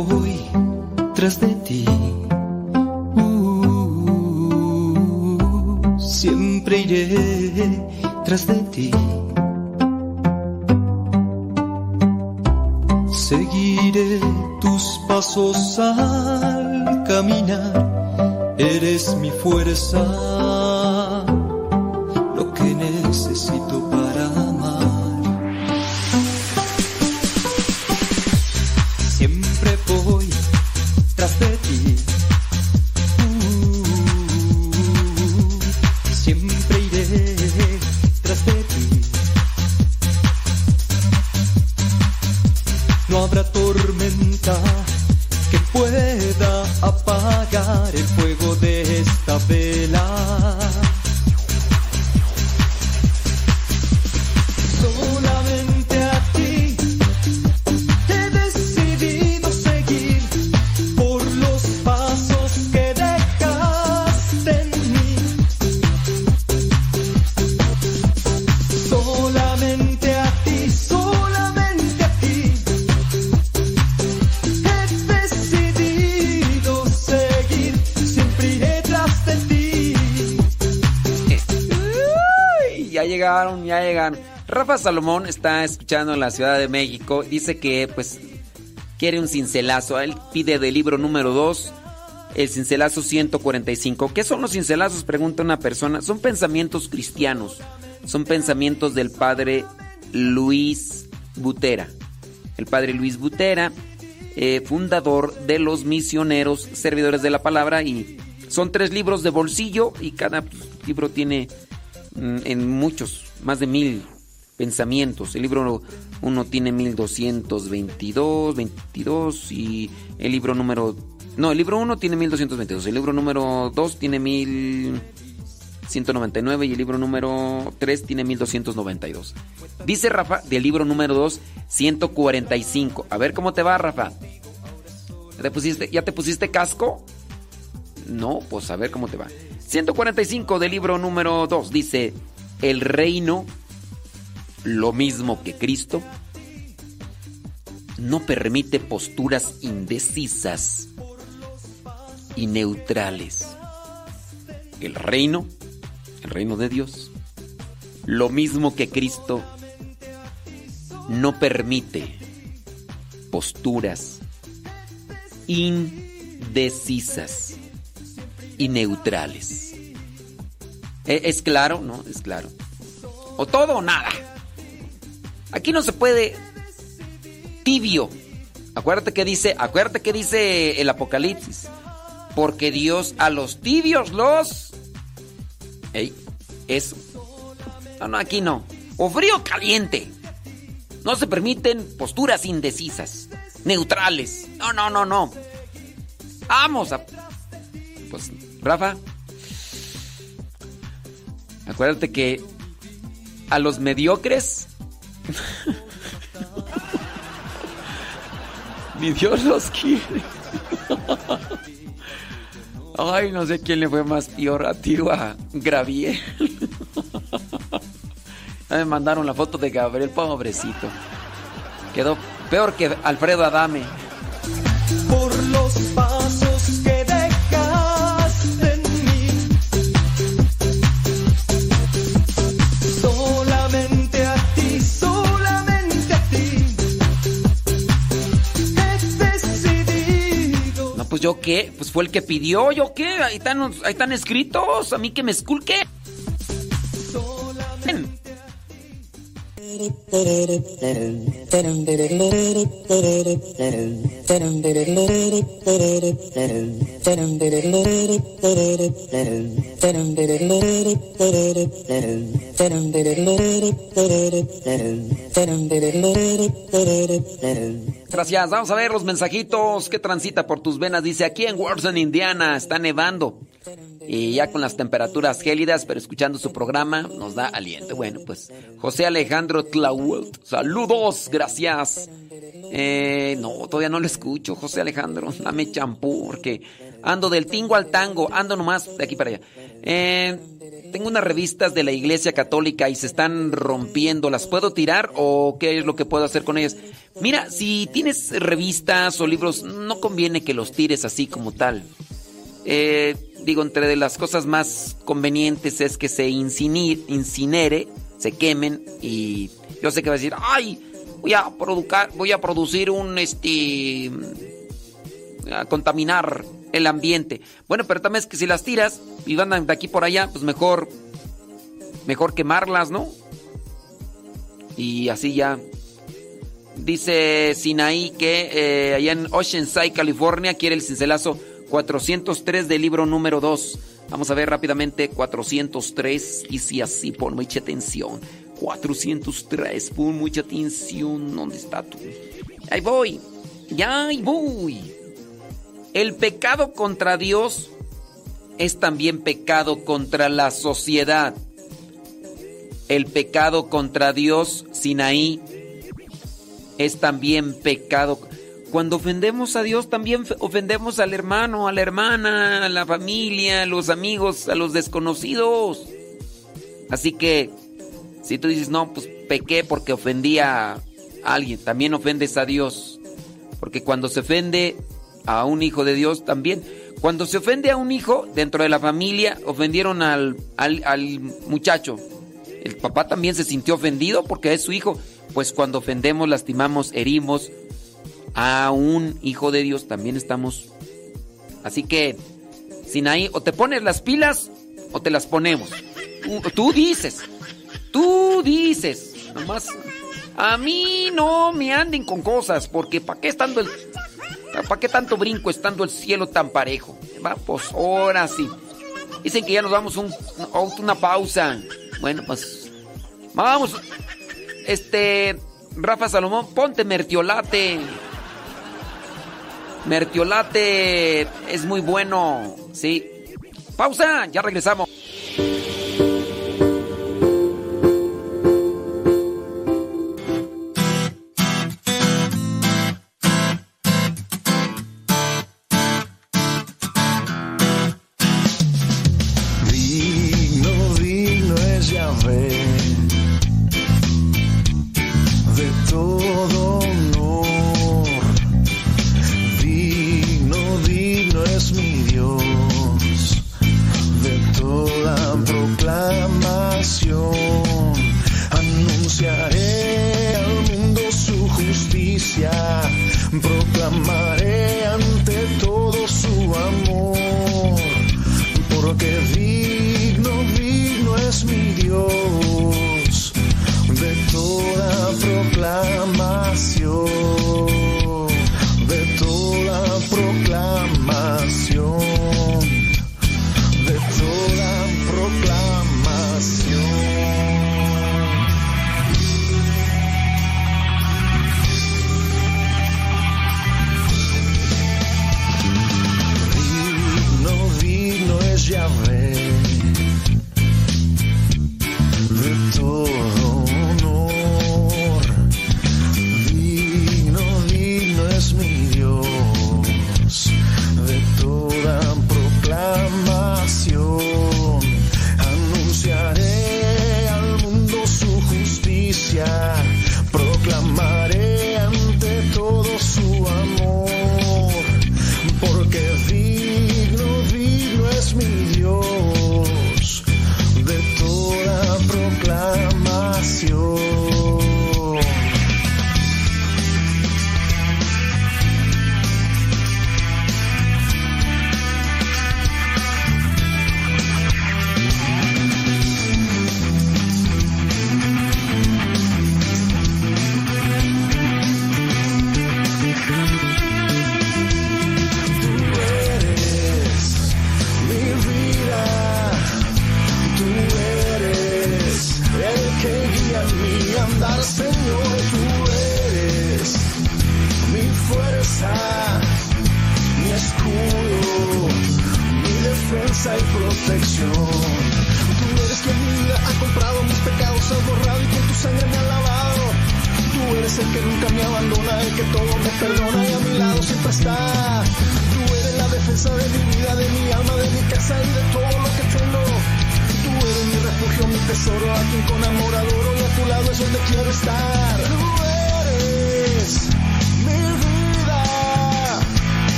Siempre voy Salomón está escuchando en la Ciudad de México. Dice que, pues, quiere un cincelazo. Él pide del libro número 2, el cincelazo 145. ¿Qué son los cincelazos? Pregunta una persona. Son pensamientos cristianos. Son pensamientos del padre Luis Butera. El padre Luis Butera, eh, fundador de los misioneros servidores de la palabra. Y son tres libros de bolsillo y cada pues, libro tiene mm, en muchos, más de mil pensamientos. El libro uno tiene 1222, 22 y el libro número... No, el libro 1 tiene 1222, el libro número 2 tiene 1199 y el libro número 3 tiene 1292. Dice Rafa del libro número 2, 145. A ver cómo te va, Rafa. ¿Ya te pusiste, ¿ya te pusiste casco? No, pues a ver cómo te va. 145 del libro número 2 dice, el reino, lo mismo que Cristo, no permite posturas indecisas y neutrales. El reino, el reino de Dios, lo mismo que Cristo, no permite posturas indecisas y neutrales. ¿E- ¿Es claro? No, es claro. O todo o nada. Aquí no se puede tibio. Acuérdate que dice, acuérdate que dice el Apocalipsis. Porque Dios a los tibios los Ey, eso. No, no, aquí no. O frío o caliente. No se permiten posturas indecisas, neutrales. No, no, no, no. Vamos a... Pues, Rafa, acuérdate que a los mediocres... Ni Dios los quiere. Ay, no sé quién le fue más peor a ti o a Gravier. Me mandaron la foto de Gabriel, pobrecito. Quedó peor que Alfredo Adame. Por los yo pues fue el que pidió, yo qué, ahí están, ahí están escritos, a mí que me esculque. Gracias, vamos a ver los mensajitos que transita por tus venas. Dice, aquí en Warson, Indiana, está nevando. Y ya con las temperaturas gélidas, pero escuchando su programa nos da aliento. Bueno, pues José Alejandro Tlault, saludos, gracias. Eh, no, todavía no lo escucho, José Alejandro, dame champú, porque ando del tingo al tango, ando nomás de aquí para allá. Eh, tengo unas revistas de la Iglesia Católica y se están rompiendo. ¿Las puedo tirar o qué es lo que puedo hacer con ellas? Mira, si tienes revistas o libros, no conviene que los tires así como tal. Eh, digo, entre las cosas más convenientes es que se incinere, se quemen y yo sé que va a decir, ay, voy a, producar, voy a producir un, este, a contaminar el ambiente. Bueno, pero también es que si las tiras y van de aquí por allá, pues mejor, mejor quemarlas, ¿no? Y así ya. Dice Sinaí que eh, allá en Oceanside, California, quiere el cincelazo 403 del libro número 2. Vamos a ver rápidamente 403 y si así, pon mucha atención. 403, pon mucha atención. ¿Dónde está tú? Ahí voy. Ya ahí voy. El pecado contra Dios es también pecado contra la sociedad. El pecado contra Dios, Sinaí, es también pecado. Cuando ofendemos a Dios, también fe- ofendemos al hermano, a la hermana, a la familia, a los amigos, a los desconocidos. Así que, si tú dices, no, pues pequé porque ofendí a alguien, también ofendes a Dios. Porque cuando se ofende a un hijo de Dios, también. Cuando se ofende a un hijo dentro de la familia, ofendieron al, al, al muchacho. El papá también se sintió ofendido porque es su hijo. Pues cuando ofendemos, lastimamos, herimos a un hijo de Dios, también estamos. Así que, Sinaí, o te pones las pilas o te las ponemos. Tú, tú dices, tú dices. Nomás, a mí no me anden con cosas, porque ¿para qué estando el. ¿Para qué tanto brinco estando el cielo tan parejo? Va, pues ahora sí. Dicen que ya nos damos un, una pausa. Bueno, pues. Vamos. Este. Rafa Salomón, ponte mertiolate. Mertiolate es muy bueno. Sí. Pausa, ya regresamos.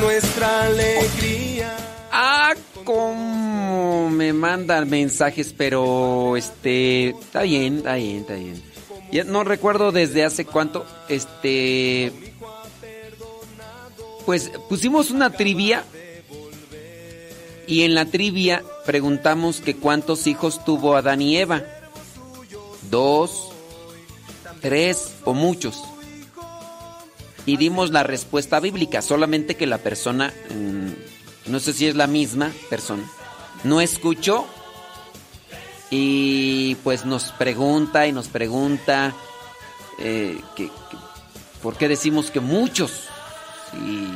Nuestra alegría. Ah, cómo me mandan mensajes, pero este está bien, está bien, está bien. Ya no recuerdo desde hace cuánto, este pues pusimos una trivia y en la trivia preguntamos que cuántos hijos tuvo Adán y Eva. Dos, tres o muchos. Y dimos la respuesta bíblica, solamente que la persona, mm, no sé si es la misma persona, no escuchó y pues nos pregunta y nos pregunta eh, que, por qué decimos que muchos. Y,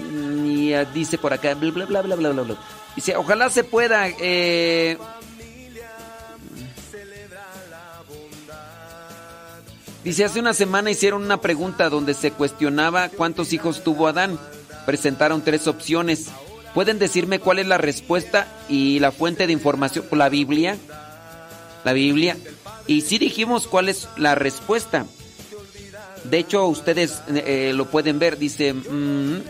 y, ah, dice por acá, bla, bla, bla, bla, bla, bla, bla. Dice, ojalá se pueda... eh, Dice, hace una semana hicieron una pregunta donde se cuestionaba cuántos hijos tuvo Adán. Presentaron tres opciones. ¿Pueden decirme cuál es la respuesta y la fuente de información? La Biblia. La Biblia. Y sí dijimos cuál es la respuesta. De hecho, ustedes eh, lo pueden ver. Dice, mm,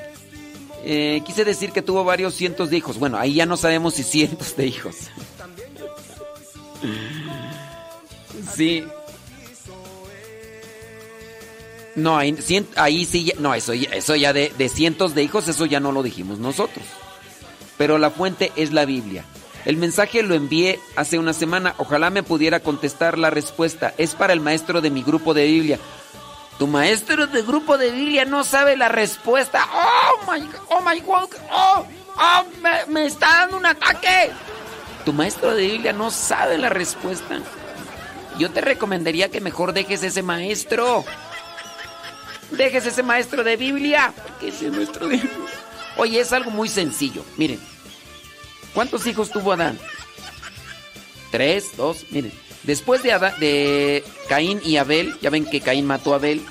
eh, quise decir que tuvo varios cientos de hijos. Bueno, ahí ya no sabemos si cientos de hijos. Sí. No, ahí, cien- ahí sí, no, eso, eso ya de, de cientos de hijos, eso ya no lo dijimos nosotros. Pero la fuente es la Biblia. El mensaje lo envié hace una semana, ojalá me pudiera contestar la respuesta. Es para el maestro de mi grupo de Biblia. Tu maestro de grupo de Biblia no sabe la respuesta. Oh my, oh my God, oh, oh, me, me está dando un ataque. Tu maestro de Biblia no sabe la respuesta. Yo te recomendaría que mejor dejes ese maestro. Dejes ese maestro de Biblia. Porque ese maestro de Oye, es algo muy sencillo. Miren. ¿Cuántos hijos tuvo Adán? Tres, dos, miren. Después de, Adán- de Caín y Abel, ya ven que Caín mató a Abel,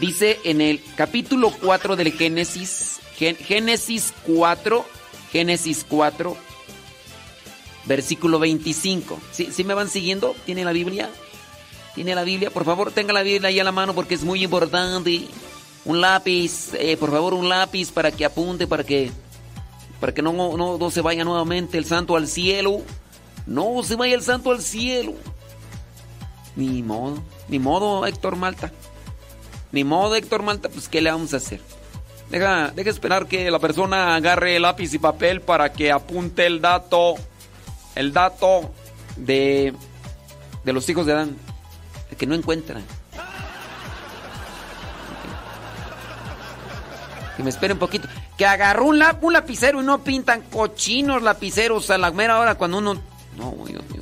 dice en el capítulo 4 del Génesis, Gén- Génesis 4, Génesis 4, versículo 25. ¿Sí, sí me van siguiendo? ¿Tiene la Biblia? ¿Tiene la Biblia? Por favor, tenga la Biblia ahí a la mano porque es muy importante. Un lápiz, eh, por favor, un lápiz para que apunte, para que, para que no, no, no se vaya nuevamente el santo al cielo. No se vaya el santo al cielo. Ni modo, ni modo, Héctor Malta. Ni modo, Héctor Malta, pues ¿qué le vamos a hacer? Deja, deja esperar que la persona agarre lápiz y papel para que apunte el dato, el dato de, de los hijos de Adán, que no encuentran. Que me espere un poquito. Que agarró un, lap- un lapicero y no pintan cochinos lapiceros a la mera hora cuando uno... No, Dios mío.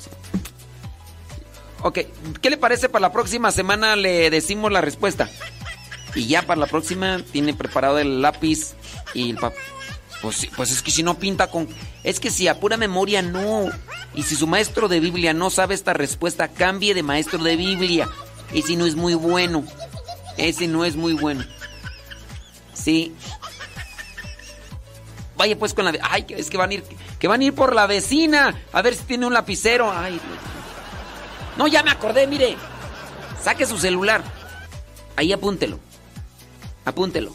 Ok, ¿qué le parece para la próxima semana? Le decimos la respuesta. Y ya para la próxima tiene preparado el lápiz y el papel. Pues, pues es que si no pinta con... Es que si a pura memoria no. Y si su maestro de Biblia no sabe esta respuesta, cambie de maestro de Biblia. Ese no es muy bueno. Ese no es muy bueno. Sí. Vaya pues con la... Ay, es que van a ir... Que van a ir por la vecina. A ver si tiene un lapicero. Ay. No, ya me acordé, mire. Saque su celular. Ahí apúntelo. Apúntelo.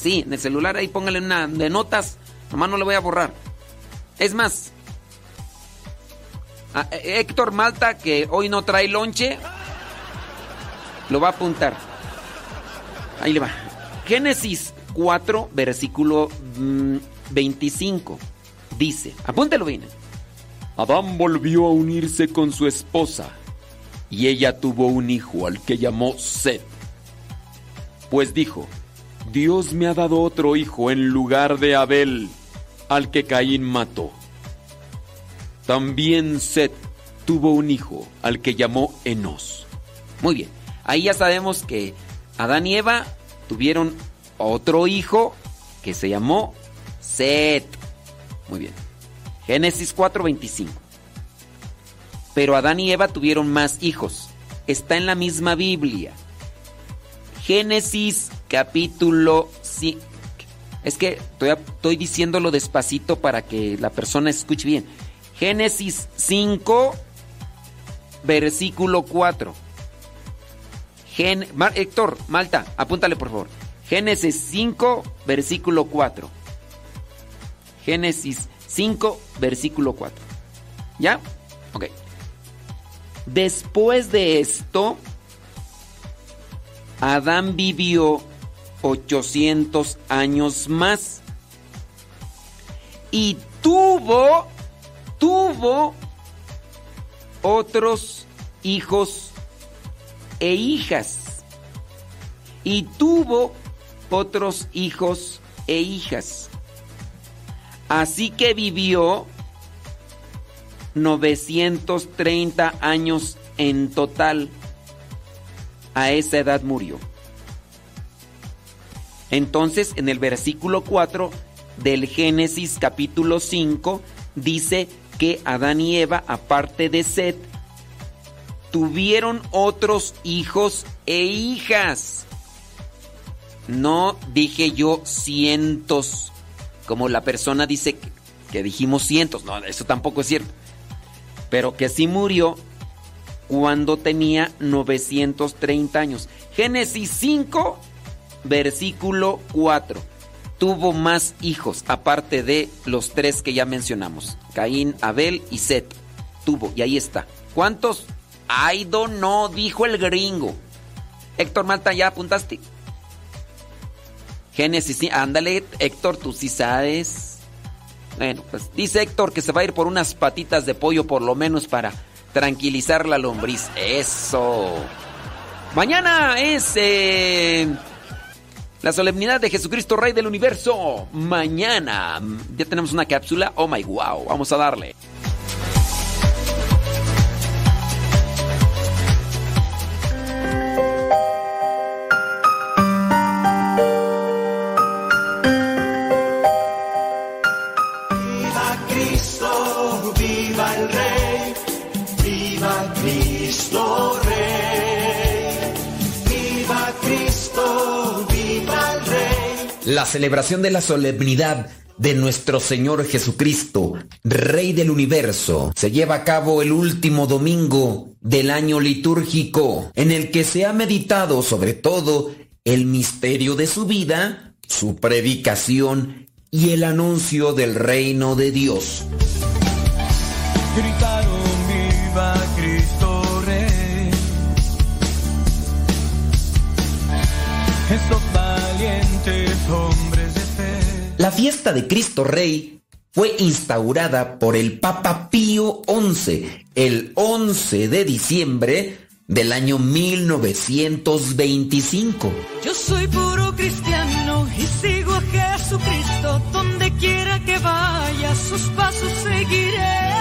Sí, en el celular ahí póngale una de notas. Nomás no le voy a borrar. Es más. a Héctor Malta, que hoy no trae lonche, lo va a apuntar. Ahí le va. Génesis 4, versículo mm, 25. Dice, apúntelo bien. Adán volvió a unirse con su esposa y ella tuvo un hijo al que llamó Seth. Pues dijo, Dios me ha dado otro hijo en lugar de Abel, al que Caín mató. También Seth tuvo un hijo al que llamó Enos. Muy bien, ahí ya sabemos que Adán y Eva tuvieron otro hijo que se llamó Seth. Muy bien. Génesis 4:25. Pero Adán y Eva tuvieron más hijos. Está en la misma Biblia. Génesis capítulo 5. Es que estoy, estoy diciéndolo despacito para que la persona escuche bien. Génesis 5, versículo 4. Gen- Mar- Héctor, Malta, apúntale por favor. Génesis 5, versículo 4. Génesis 5, versículo 4. ¿Ya? Ok. Después de esto, Adán vivió 800 años más y tuvo, tuvo otros hijos e hijas. Y tuvo otros hijos e hijas. Así que vivió 930 años en total. A esa edad murió. Entonces, en el versículo 4 del Génesis capítulo 5, dice que Adán y Eva, aparte de Seth, tuvieron otros hijos e hijas. No dije yo cientos, como la persona dice que, que dijimos cientos. No, eso tampoco es cierto. Pero que sí murió cuando tenía 930 años. Génesis 5, versículo 4. Tuvo más hijos, aparte de los tres que ya mencionamos. Caín, Abel y Set. Tuvo, y ahí está. ¿Cuántos? Don't know, dijo el gringo. Héctor Malta, ¿ya apuntaste? Génesis, sí, ándale, Héctor, tú sí sabes. Bueno, pues dice Héctor que se va a ir por unas patitas de pollo por lo menos para tranquilizar la lombriz. Eso. Mañana es eh, la solemnidad de Jesucristo, Rey del Universo. Mañana. Ya tenemos una cápsula. Oh my wow. Vamos a darle. La celebración de la solemnidad de nuestro Señor Jesucristo, Rey del Universo, se lleva a cabo el último domingo del año litúrgico, en el que se ha meditado sobre todo el misterio de su vida, su predicación y el anuncio del reino de Dios. La fiesta de Cristo Rey fue instaurada por el Papa Pío XI el 11 de diciembre del año 1925. Yo soy puro cristiano y sigo a Jesucristo. Donde quiera que vaya, sus pasos seguiré.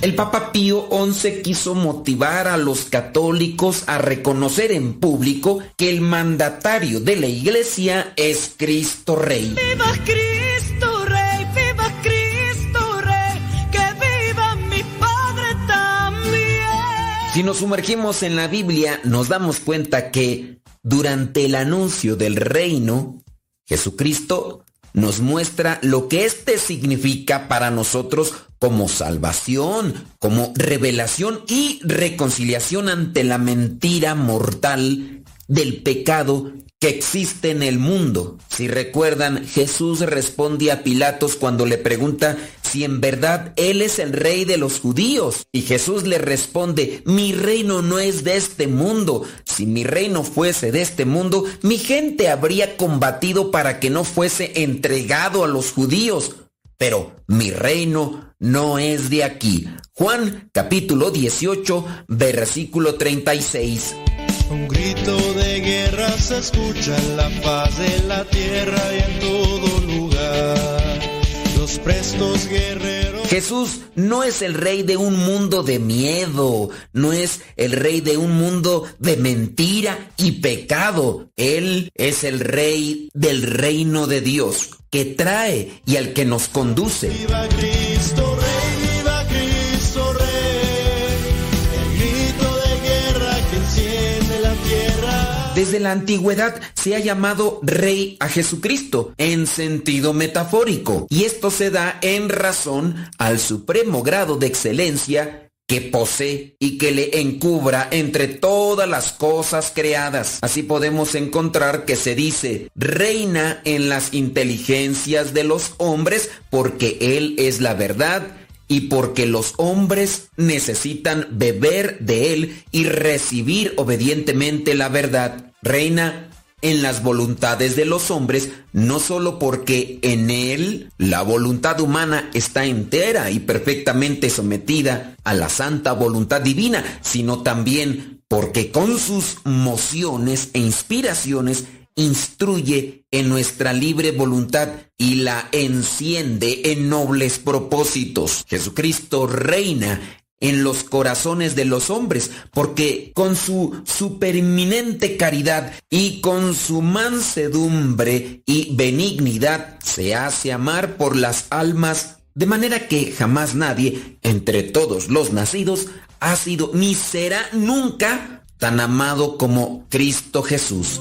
El Papa Pío XI quiso motivar a los católicos a reconocer en público que el mandatario de la iglesia es Cristo Rey. ¡Viva Cristo Rey! ¡Viva Cristo Rey! ¡Que viva mi Padre también! Si nos sumergimos en la Biblia, nos damos cuenta que durante el anuncio del reino, Jesucristo nos muestra lo que éste significa para nosotros como salvación, como revelación y reconciliación ante la mentira mortal del pecado que existe en el mundo. Si recuerdan, Jesús responde a Pilatos cuando le pregunta si en verdad Él es el rey de los judíos. Y Jesús le responde, mi reino no es de este mundo. Si mi reino fuese de este mundo, mi gente habría combatido para que no fuese entregado a los judíos. Pero mi reino no es de aquí. Juan capítulo 18, versículo 36. Un grito de guerra se escucha en la faz de la tierra y en todo lugar. Los prestos guerreros. Jesús no es el rey de un mundo de miedo, no es el rey de un mundo de mentira y pecado. Él es el rey del reino de Dios, que trae y al que nos conduce. Viva Cristo Desde la antigüedad se ha llamado rey a Jesucristo en sentido metafórico y esto se da en razón al supremo grado de excelencia que posee y que le encubra entre todas las cosas creadas. Así podemos encontrar que se dice, reina en las inteligencias de los hombres porque Él es la verdad y porque los hombres necesitan beber de Él y recibir obedientemente la verdad. Reina en las voluntades de los hombres, no solo porque en él la voluntad humana está entera y perfectamente sometida a la santa voluntad divina, sino también porque con sus mociones e inspiraciones instruye en nuestra libre voluntad y la enciende en nobles propósitos. Jesucristo reina en los corazones de los hombres, porque con su supereminente caridad y con su mansedumbre y benignidad se hace amar por las almas, de manera que jamás nadie, entre todos los nacidos, ha sido ni será nunca tan amado como Cristo Jesús.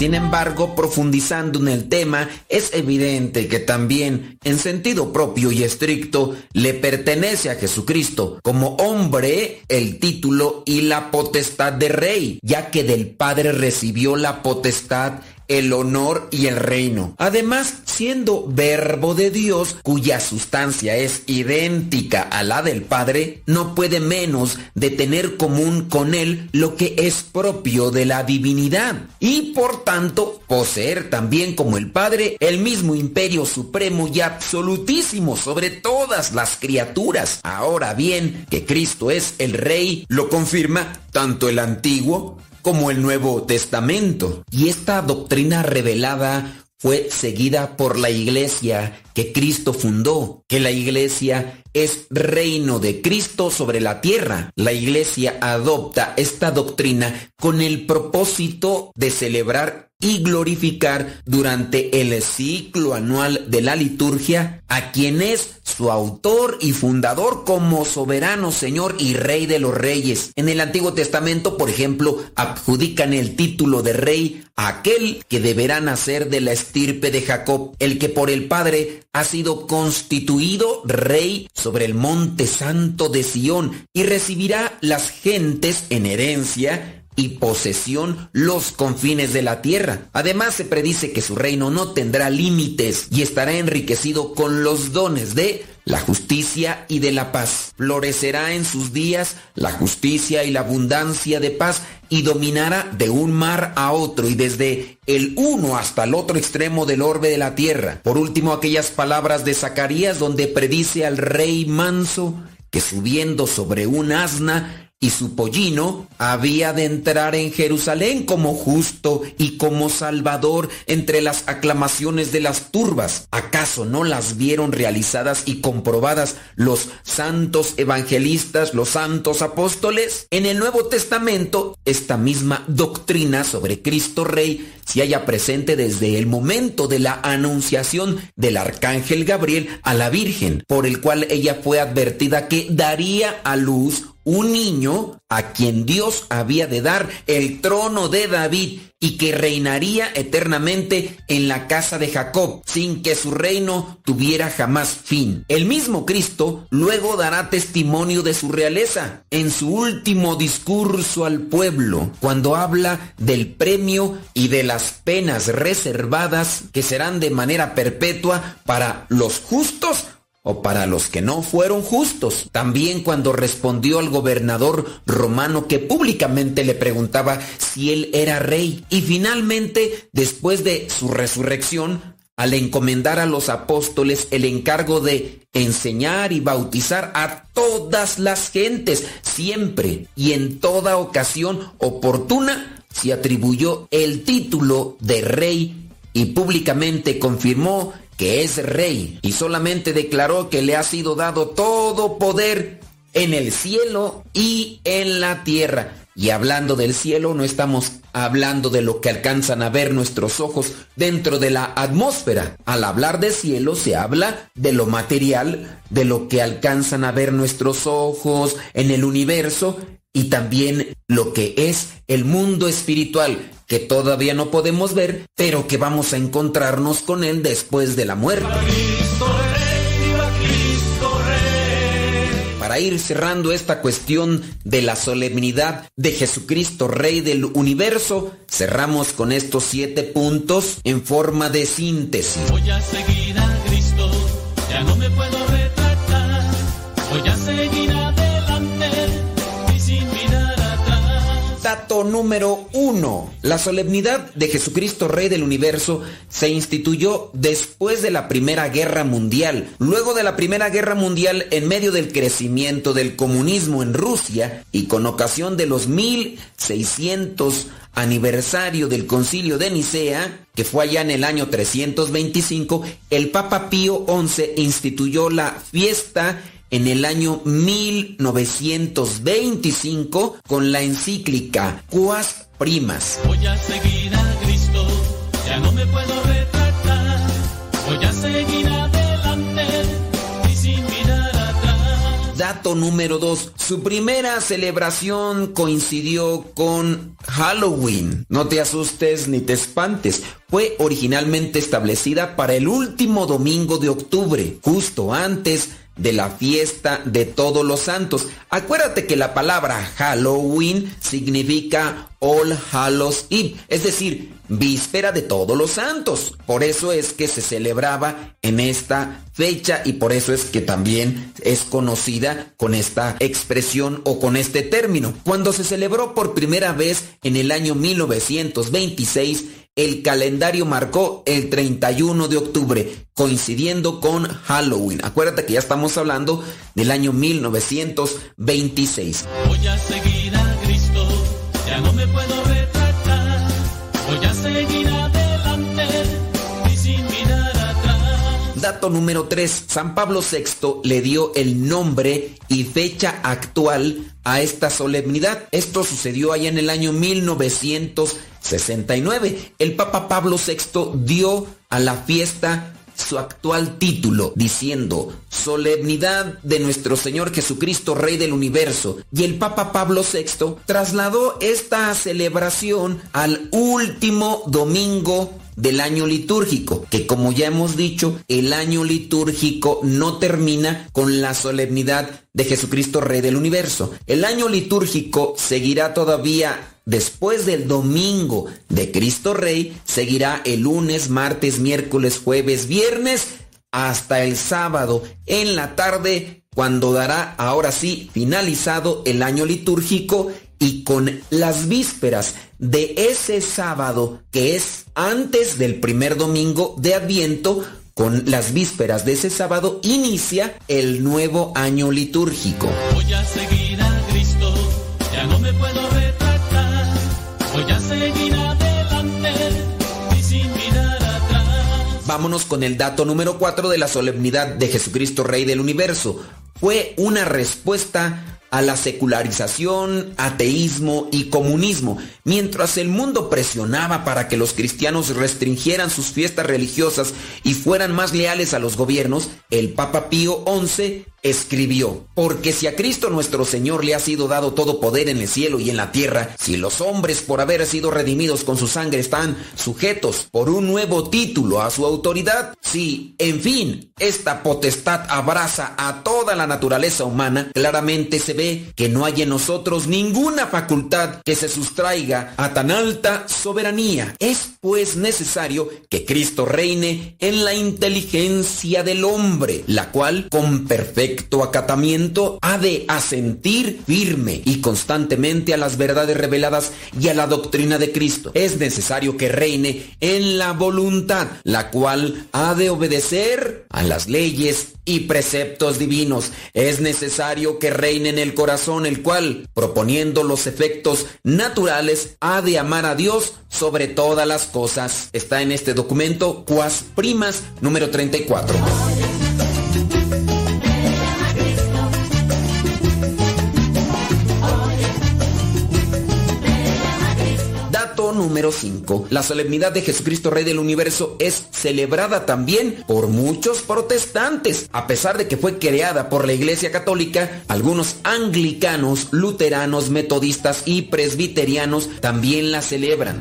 Sin embargo, profundizando en el tema, es evidente que también, en sentido propio y estricto, le pertenece a Jesucristo. Como hombre el título y la potestad de rey, ya que del Padre recibió la potestad el honor y el reino. Además, siendo verbo de Dios, cuya sustancia es idéntica a la del Padre, no puede menos de tener común con él lo que es propio de la divinidad. Y por tanto, poseer también como el Padre el mismo imperio supremo y absolutísimo sobre todas las criaturas. Ahora bien, que Cristo es el Rey, lo confirma tanto el Antiguo como el Nuevo Testamento. Y esta doctrina revelada fue seguida por la iglesia que Cristo fundó, que la iglesia es reino de Cristo sobre la tierra. La iglesia adopta esta doctrina con el propósito de celebrar y glorificar durante el ciclo anual de la liturgia a quien es su autor y fundador como soberano Señor y Rey de los Reyes. En el Antiguo Testamento, por ejemplo, adjudican el título de rey a aquel que deberá nacer de la estirpe de Jacob, el que por el Padre ha sido constituido rey sobre el monte santo de Sión y recibirá las gentes en herencia y posesión los confines de la tierra. Además se predice que su reino no tendrá límites y estará enriquecido con los dones de la justicia y de la paz. Florecerá en sus días la justicia y la abundancia de paz y dominará de un mar a otro y desde el uno hasta el otro extremo del orbe de la tierra. Por último, aquellas palabras de Zacarías donde predice al rey manso que subiendo sobre un asna y su pollino había de entrar en Jerusalén como justo y como salvador entre las aclamaciones de las turbas. ¿Acaso no las vieron realizadas y comprobadas los santos evangelistas, los santos apóstoles? En el Nuevo Testamento, esta misma doctrina sobre Cristo Rey se halla presente desde el momento de la anunciación del arcángel Gabriel a la Virgen, por el cual ella fue advertida que daría a luz un niño a quien Dios había de dar el trono de David y que reinaría eternamente en la casa de Jacob, sin que su reino tuviera jamás fin. El mismo Cristo luego dará testimonio de su realeza en su último discurso al pueblo, cuando habla del premio y de las penas reservadas que serán de manera perpetua para los justos o para los que no fueron justos. También cuando respondió al gobernador romano que públicamente le preguntaba si él era rey. Y finalmente, después de su resurrección, al encomendar a los apóstoles el encargo de enseñar y bautizar a todas las gentes, siempre y en toda ocasión oportuna, se atribuyó el título de rey y públicamente confirmó que es rey y solamente declaró que le ha sido dado todo poder en el cielo y en la tierra. Y hablando del cielo, no estamos hablando de lo que alcanzan a ver nuestros ojos dentro de la atmósfera. Al hablar de cielo se habla de lo material, de lo que alcanzan a ver nuestros ojos en el universo y también lo que es el mundo espiritual, que todavía no podemos ver, pero que vamos a encontrarnos con él después de la muerte. Para ir cerrando esta cuestión de la solemnidad de Jesucristo, Rey del Universo, cerramos con estos siete puntos en forma de síntesis. Voy a seguir a número uno. La solemnidad de Jesucristo Rey del Universo se instituyó después de la Primera Guerra Mundial. Luego de la Primera Guerra Mundial, en medio del crecimiento del comunismo en Rusia y con ocasión de los 1600 aniversario del concilio de Nicea, que fue allá en el año 325, el Papa Pío XI instituyó la fiesta en el año 1925 con la encíclica Quas Primas. Voy a seguir a Cristo, ya no me puedo retractar. Voy a seguir adelante y sin mirar atrás. Dato número 2. Su primera celebración coincidió con Halloween. No te asustes ni te espantes. Fue originalmente establecida para el último domingo de octubre, justo antes de la fiesta de todos los santos. Acuérdate que la palabra Halloween significa All Hallows Eve, es decir, víspera de todos los santos. Por eso es que se celebraba en esta fecha y por eso es que también es conocida con esta expresión o con este término. Cuando se celebró por primera vez en el año 1926, el calendario marcó el 31 de octubre, coincidiendo con Halloween. Acuérdate que ya estamos hablando del año 1926. Voy a seguir a Cristo, ya no me puedo retractar. Voy a seguir adelante y sin mirar atrás. Dato número 3. San Pablo VI le dio el nombre y fecha actual a esta solemnidad. Esto sucedió allá en el año 1969. El Papa Pablo VI dio a la fiesta su actual título, diciendo Solemnidad de nuestro Señor Jesucristo, Rey del Universo. Y el Papa Pablo VI trasladó esta celebración al último domingo del año litúrgico, que como ya hemos dicho, el año litúrgico no termina con la solemnidad de Jesucristo Rey del Universo. El año litúrgico seguirá todavía después del domingo de Cristo Rey, seguirá el lunes, martes, miércoles, jueves, viernes, hasta el sábado en la tarde, cuando dará ahora sí finalizado el año litúrgico y con las vísperas de ese sábado que es antes del primer domingo de Adviento, con las vísperas de ese sábado inicia el nuevo año litúrgico. Voy a seguir a Cristo, ya no me puedo retractar. Voy a seguir adelante y sin mirar atrás. Vámonos con el dato número 4 de la solemnidad de Jesucristo Rey del Universo. Fue una respuesta a la secularización, ateísmo y comunismo, mientras el mundo presionaba para que los cristianos restringieran sus fiestas religiosas y fueran más leales a los gobiernos, el Papa Pío XI escribió, porque si a Cristo nuestro Señor le ha sido dado todo poder en el cielo y en la tierra, si los hombres por haber sido redimidos con su sangre están sujetos por un nuevo título a su autoridad, si, en fin, esta potestad abraza a toda la naturaleza humana, claramente se ve que no hay en nosotros ninguna facultad que se sustraiga a tan alta soberanía. Es pues necesario que Cristo reine en la inteligencia del hombre, la cual con acatamiento ha de asentir firme y constantemente a las verdades reveladas y a la doctrina de Cristo. Es necesario que reine en la voluntad, la cual ha de obedecer a las leyes y preceptos divinos. Es necesario que reine en el corazón, el cual, proponiendo los efectos naturales, ha de amar a Dios sobre todas las cosas. Está en este documento, Cuas Primas, número 34. Número número 5. La solemnidad de Jesucristo Rey del Universo es celebrada también por muchos protestantes. A pesar de que fue creada por la Iglesia Católica, algunos anglicanos, luteranos, metodistas y presbiterianos también la celebran.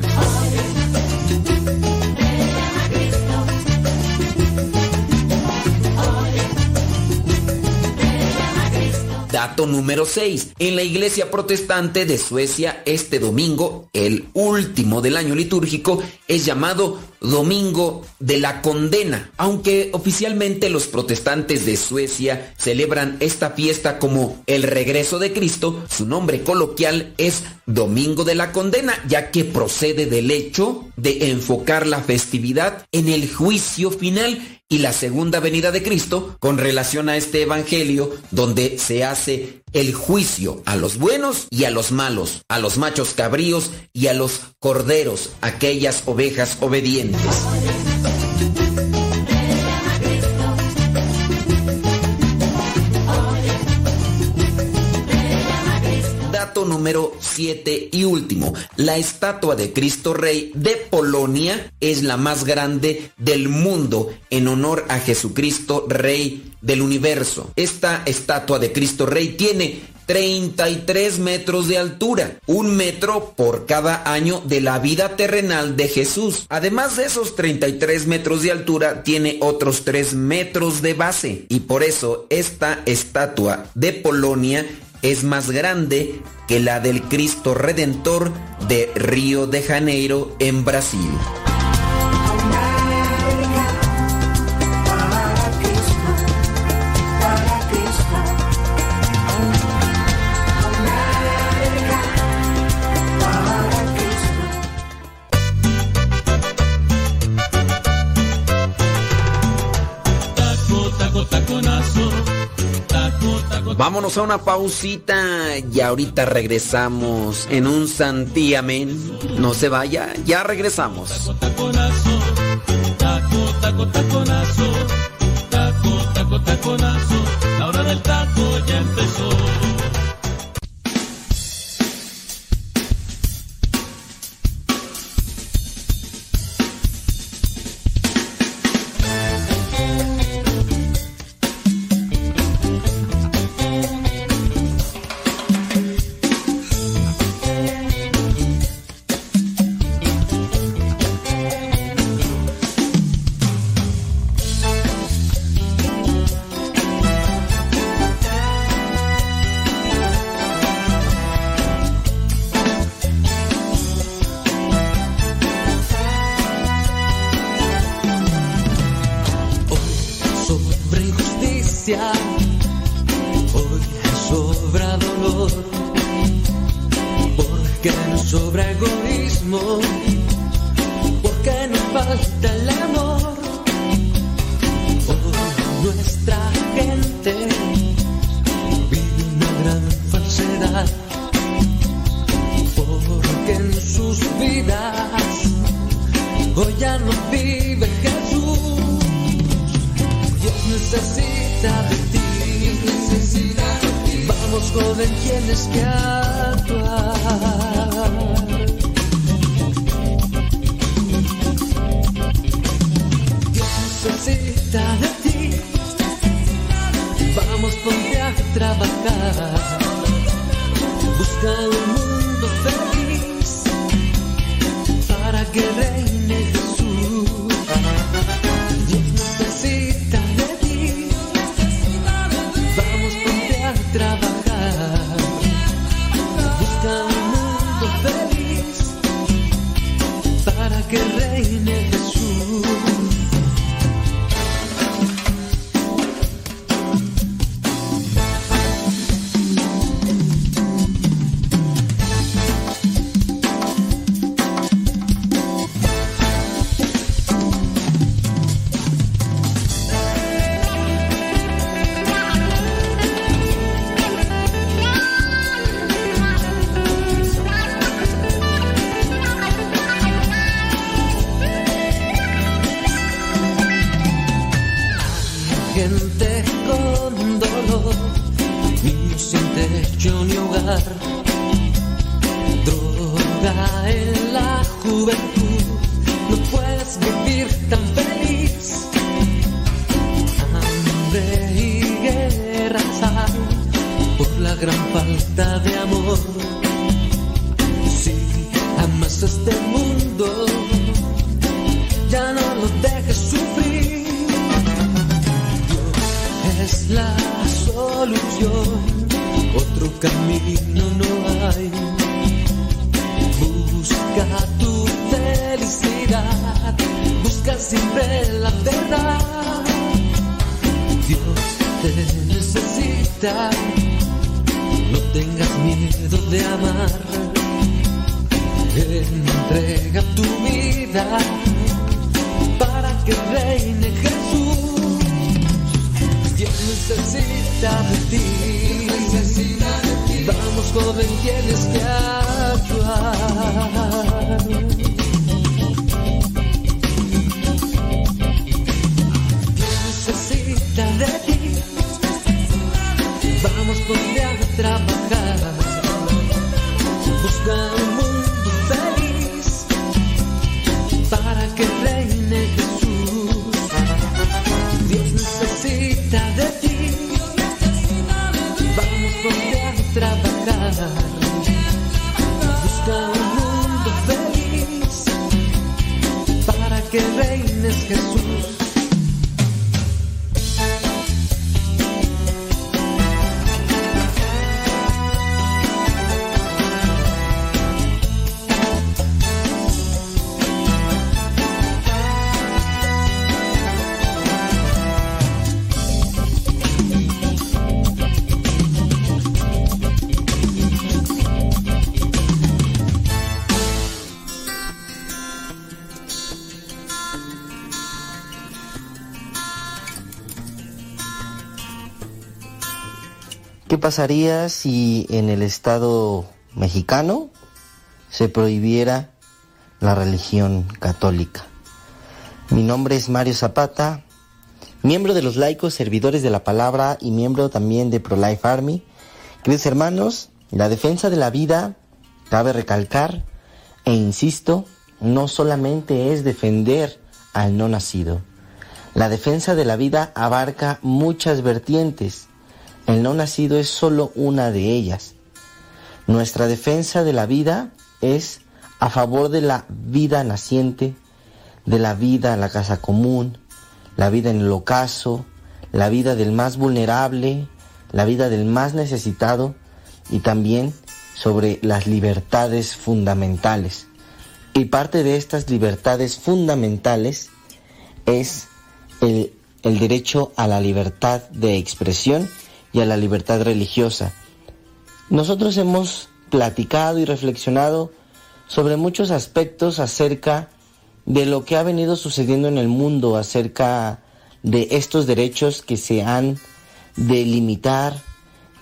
Dato número 6. En la iglesia protestante de Suecia, este domingo, el último del año litúrgico, es llamado Domingo de la Condena. Aunque oficialmente los protestantes de Suecia celebran esta fiesta como el regreso de Cristo, su nombre coloquial es Domingo de la Condena, ya que procede del hecho de enfocar la festividad en el juicio final y la segunda venida de Cristo con relación a este evangelio donde se hace el juicio a los buenos y a los malos, a los machos cabríos y a los corderos, aquellas ovejas obedientes. Jesus. Número 7 y último. La estatua de Cristo Rey de Polonia es la más grande del mundo en honor a Jesucristo Rey del universo. Esta estatua de Cristo Rey tiene 33 metros de altura, un metro por cada año de la vida terrenal de Jesús. Además de esos 33 metros de altura, tiene otros 3 metros de base y por eso esta estatua de Polonia es más grande que la del Cristo Redentor de Río de Janeiro en Brasil. Vámonos a una pausita y ahorita regresamos en un santiamén. No se vaya, ya regresamos. Busca un mundo feliz para que reines Jesús. Pasaría si en el Estado mexicano se prohibiera la religión católica? Mi nombre es Mario Zapata, miembro de los laicos servidores de la palabra y miembro también de ProLife Army. Queridos hermanos, la defensa de la vida, cabe recalcar e insisto, no solamente es defender al no nacido. La defensa de la vida abarca muchas vertientes. El no nacido es solo una de ellas. Nuestra defensa de la vida es a favor de la vida naciente, de la vida en la casa común, la vida en el ocaso, la vida del más vulnerable, la vida del más necesitado y también sobre las libertades fundamentales. Y parte de estas libertades fundamentales es el, el derecho a la libertad de expresión y a la libertad religiosa. Nosotros hemos platicado y reflexionado sobre muchos aspectos acerca de lo que ha venido sucediendo en el mundo, acerca de estos derechos que se han de limitar,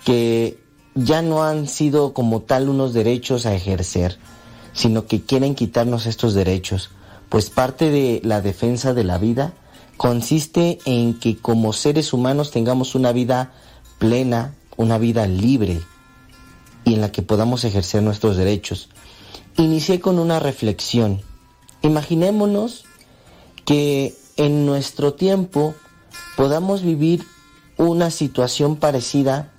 que ya no han sido como tal unos derechos a ejercer, sino que quieren quitarnos estos derechos, pues parte de la defensa de la vida consiste en que como seres humanos tengamos una vida plena, una vida libre y en la que podamos ejercer nuestros derechos. Inicié con una reflexión. Imaginémonos que en nuestro tiempo podamos vivir una situación parecida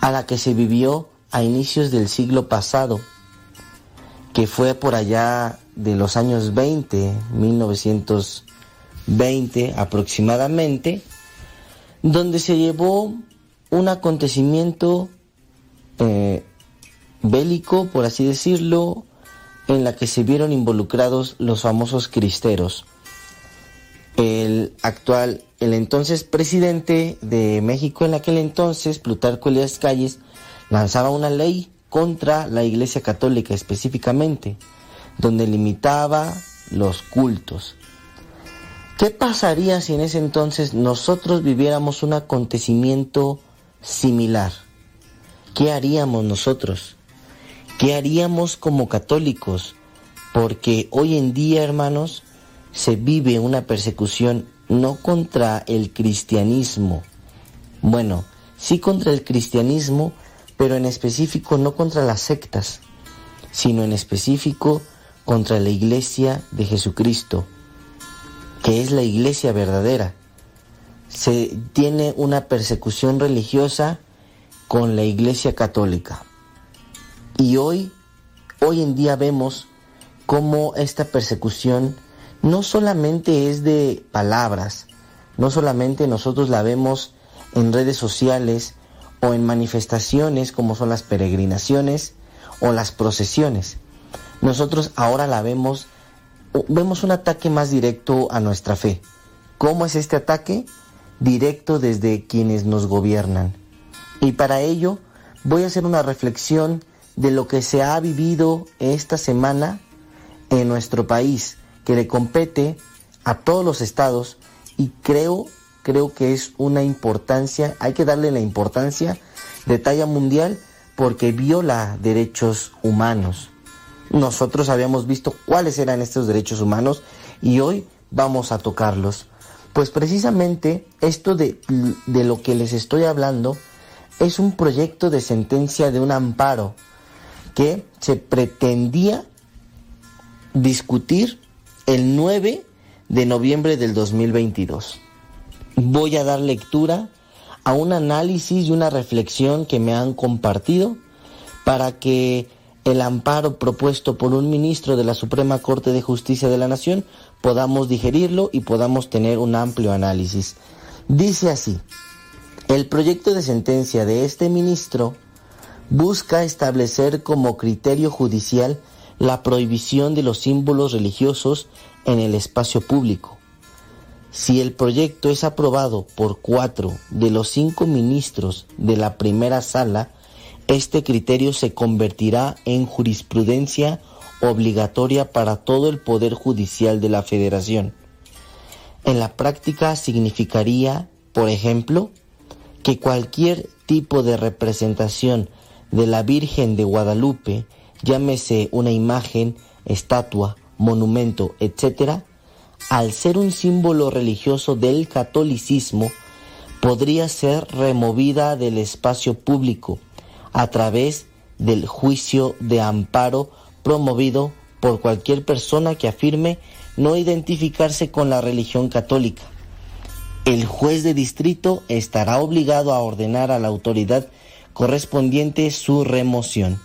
a la que se vivió a inicios del siglo pasado, que fue por allá de los años 20, 1920 aproximadamente, donde se llevó un acontecimiento eh, bélico, por así decirlo, en la que se vieron involucrados los famosos cristeros. El actual, el entonces presidente de México en aquel entonces, Plutarco Elías Calles, lanzaba una ley contra la Iglesia Católica específicamente, donde limitaba los cultos. ¿Qué pasaría si en ese entonces nosotros viviéramos un acontecimiento similar? ¿Qué haríamos nosotros? ¿Qué haríamos como católicos? Porque hoy en día, hermanos, se vive una persecución no contra el cristianismo. Bueno, sí contra el cristianismo, pero en específico no contra las sectas, sino en específico contra la iglesia de Jesucristo, que es la iglesia verdadera. Se tiene una persecución religiosa con la iglesia católica. Y hoy, hoy en día vemos cómo esta persecución no solamente es de palabras, no solamente nosotros la vemos en redes sociales o en manifestaciones como son las peregrinaciones o las procesiones. Nosotros ahora la vemos, vemos un ataque más directo a nuestra fe. ¿Cómo es este ataque? Directo desde quienes nos gobiernan. Y para ello voy a hacer una reflexión de lo que se ha vivido esta semana en nuestro país, que le compete a todos los estados y creo, creo que es una importancia, hay que darle la importancia de talla mundial porque viola derechos humanos. Nosotros habíamos visto cuáles eran estos derechos humanos y hoy vamos a tocarlos. Pues precisamente esto de, de lo que les estoy hablando es un proyecto de sentencia de un amparo que se pretendía discutir el 9 de noviembre del 2022. Voy a dar lectura a un análisis y una reflexión que me han compartido para que el amparo propuesto por un ministro de la Suprema Corte de Justicia de la Nación podamos digerirlo y podamos tener un amplio análisis. Dice así, el proyecto de sentencia de este ministro busca establecer como criterio judicial la prohibición de los símbolos religiosos en el espacio público. Si el proyecto es aprobado por cuatro de los cinco ministros de la primera sala, este criterio se convertirá en jurisprudencia obligatoria para todo el Poder Judicial de la Federación. En la práctica significaría, por ejemplo, que cualquier tipo de representación de la Virgen de Guadalupe, llámese una imagen, estatua, monumento, etc., al ser un símbolo religioso del catolicismo, podría ser removida del espacio público a través del juicio de amparo promovido por cualquier persona que afirme no identificarse con la religión católica. El juez de distrito estará obligado a ordenar a la autoridad correspondiente su remoción.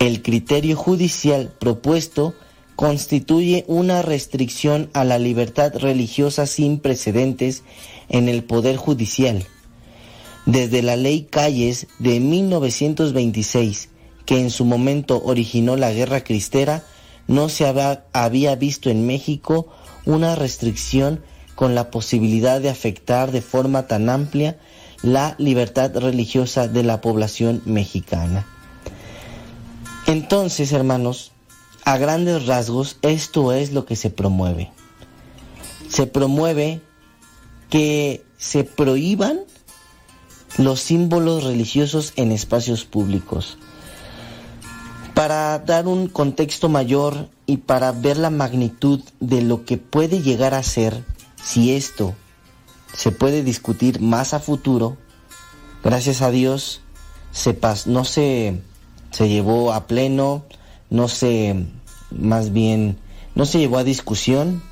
El criterio judicial propuesto constituye una restricción a la libertad religiosa sin precedentes en el Poder Judicial. Desde la ley Calles de 1926, que en su momento originó la Guerra Cristera, no se había, visto en México una restricción con la posibilidad de afectar de forma tan amplia la libertad religiosa de la población mexicana. Entonces, hermanos, a grandes rasgos, esto es lo que se promueve. Se promueve que se prohíban los símbolos religiosos en espacios públicos. Para dar un contexto mayor y para ver la magnitud de lo que puede llegar a ser si esto se puede discutir más a futuro, gracias a Dios se no se, se llevó a pleno, no se, más bien, no se llevó a discusión,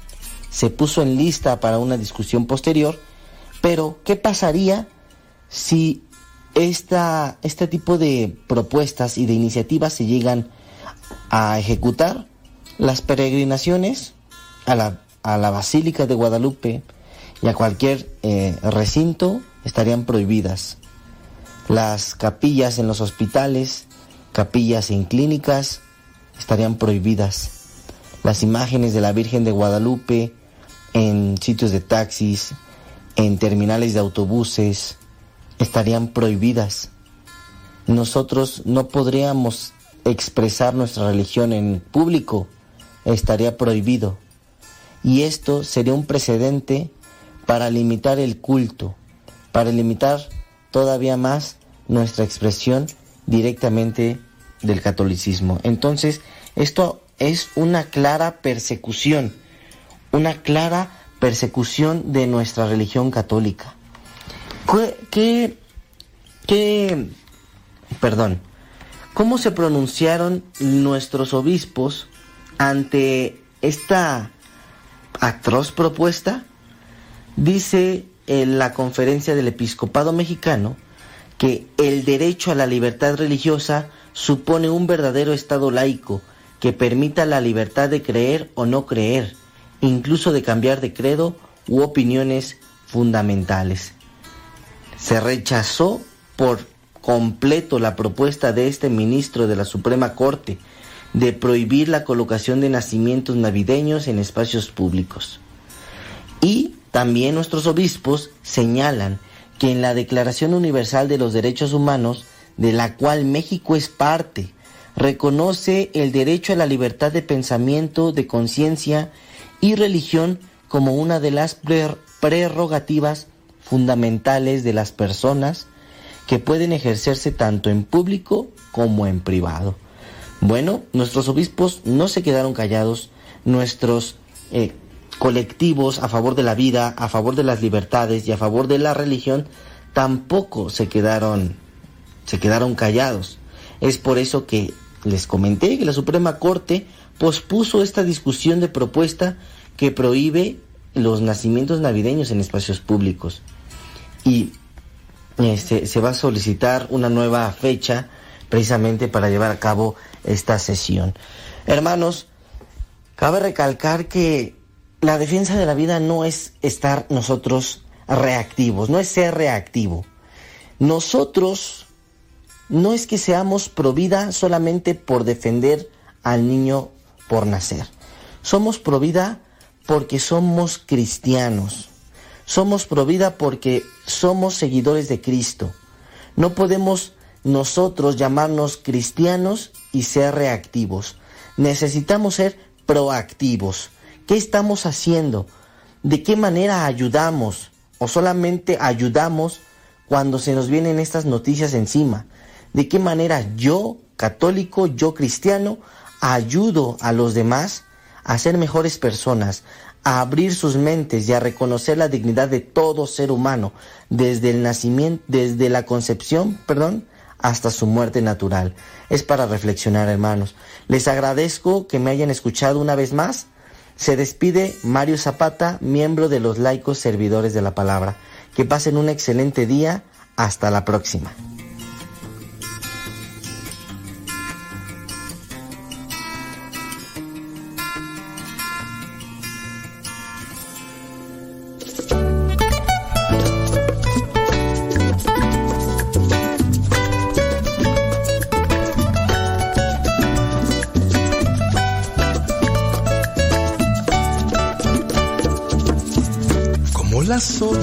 se puso en lista para una discusión posterior, pero ¿qué pasaría si esta, este tipo de propuestas y de iniciativas se llegan a ejecutar? Las peregrinaciones a la, a la Basílica de Guadalupe y a cualquier eh, recinto estarían prohibidas. Las capillas en los hospitales, capillas en clínicas, estarían prohibidas. Las imágenes de la Virgen de Guadalupe en sitios de taxis, en terminales de autobuses, estarían prohibidas. Nosotros no podríamos expresar nuestra religión en público, estaría prohibido. Y esto sería un precedente para limitar el culto, para limitar todavía más nuestra expresión directamente del catolicismo. Entonces, esto es una clara persecución, una clara persecución de nuestra religión católica. ¿Qué, qué, perdón, ¿Cómo se pronunciaron nuestros obispos ante esta atroz propuesta? Dice en la conferencia del episcopado mexicano que el derecho a la libertad religiosa supone un verdadero Estado laico que permita la libertad de creer o no creer, incluso de cambiar de credo u opiniones fundamentales. Se rechazó por completo la propuesta de este ministro de la Suprema Corte de prohibir la colocación de nacimientos navideños en espacios públicos. Y también nuestros obispos señalan que en la Declaración Universal de los Derechos Humanos, de la cual México es parte, reconoce el derecho a la libertad de pensamiento, de conciencia y religión como una de las prerrogativas fundamentales de las personas que pueden ejercerse tanto en público como en privado. Bueno, nuestros obispos no se quedaron callados, nuestros eh, colectivos a favor de la vida, a favor de las libertades y a favor de la religión tampoco se quedaron se quedaron callados. Es por eso que les comenté que la Suprema Corte pospuso esta discusión de propuesta que prohíbe los nacimientos navideños en espacios públicos. Y este, se va a solicitar una nueva fecha precisamente para llevar a cabo esta sesión. Hermanos, cabe recalcar que la defensa de la vida no es estar nosotros reactivos, no es ser reactivo. Nosotros no es que seamos pro vida solamente por defender al niño por nacer. Somos pro vida porque somos cristianos. Somos pro vida porque somos seguidores de Cristo. No podemos nosotros llamarnos cristianos y ser reactivos. Necesitamos ser proactivos. ¿Qué estamos haciendo? ¿De qué manera ayudamos? ¿O solamente ayudamos cuando se nos vienen estas noticias encima? ¿De qué manera yo, católico, yo cristiano, ayudo a los demás a ser mejores personas, a abrir sus mentes y a reconocer la dignidad de todo ser humano, desde el nacimiento, desde la concepción, perdón, hasta su muerte natural. Es para reflexionar, hermanos. Les agradezco que me hayan escuchado una vez más. Se despide Mario Zapata, miembro de los laicos servidores de la palabra. Que pasen un excelente día. Hasta la próxima.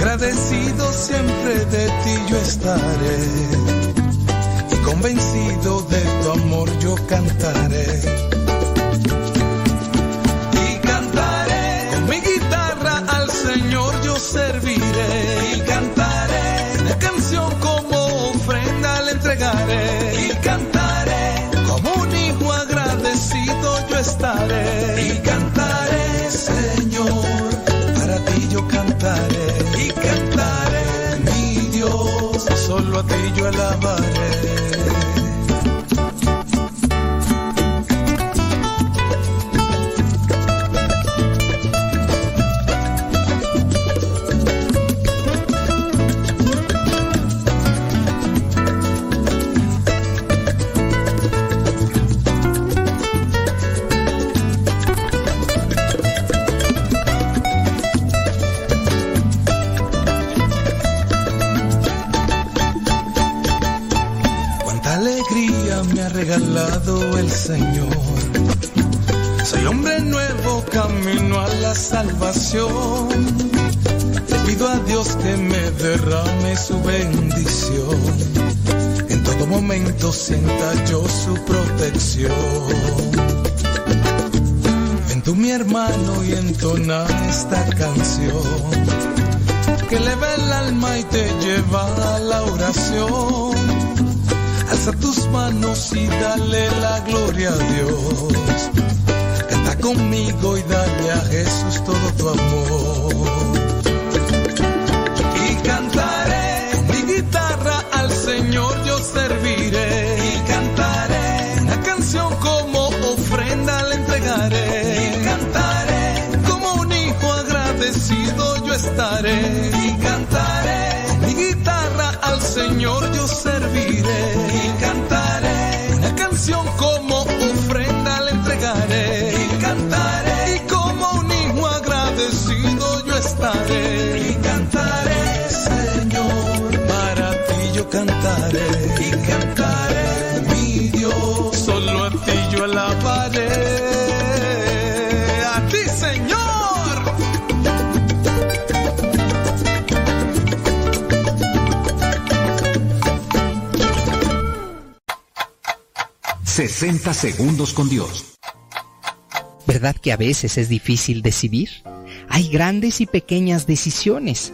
Agradecido siempre de ti yo estaré y convencido de tu amor yo cantaré. Solo a canción que eleva el alma y te lleva a la oración. Alza tus manos y dale la gloria a Dios. Canta conmigo y dale a Jesús todo tu amor. Y cantaré mi guitarra al Señor yo serviré. Y cantaré una canción como ofrenda le entregaré. Y cantaré y como un hijo agradecido yo estaré. Y cantaré, Señor, para ti yo cantaré. Y cantaré, mi Dios, solo a ti yo alabaré. 60 segundos con Dios. ¿Verdad que a veces es difícil decidir? Hay grandes y pequeñas decisiones,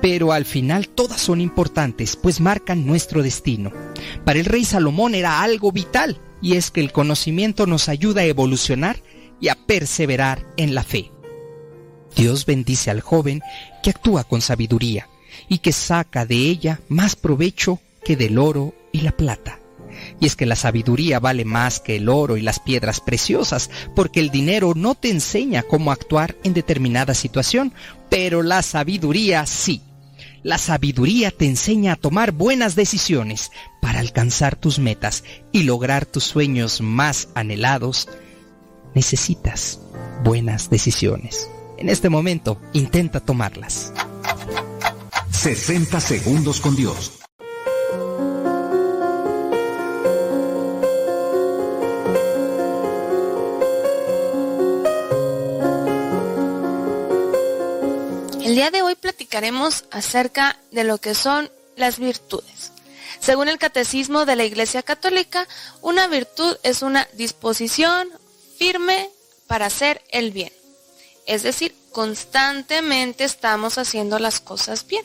pero al final todas son importantes, pues marcan nuestro destino. Para el rey Salomón era algo vital, y es que el conocimiento nos ayuda a evolucionar y a perseverar en la fe. Dios bendice al joven que actúa con sabiduría y que saca de ella más provecho que del oro y la plata. Y es que la sabiduría vale más que el oro y las piedras preciosas, porque el dinero no te enseña cómo actuar en determinada situación, pero la sabiduría sí. La sabiduría te enseña a tomar buenas decisiones para alcanzar tus metas y lograr tus sueños más anhelados. Necesitas buenas decisiones. En este momento, intenta tomarlas. 60 segundos con Dios. Día de hoy platicaremos acerca de lo que son las virtudes. Según el Catecismo de la Iglesia Católica, una virtud es una disposición firme para hacer el bien. Es decir, constantemente estamos haciendo las cosas bien.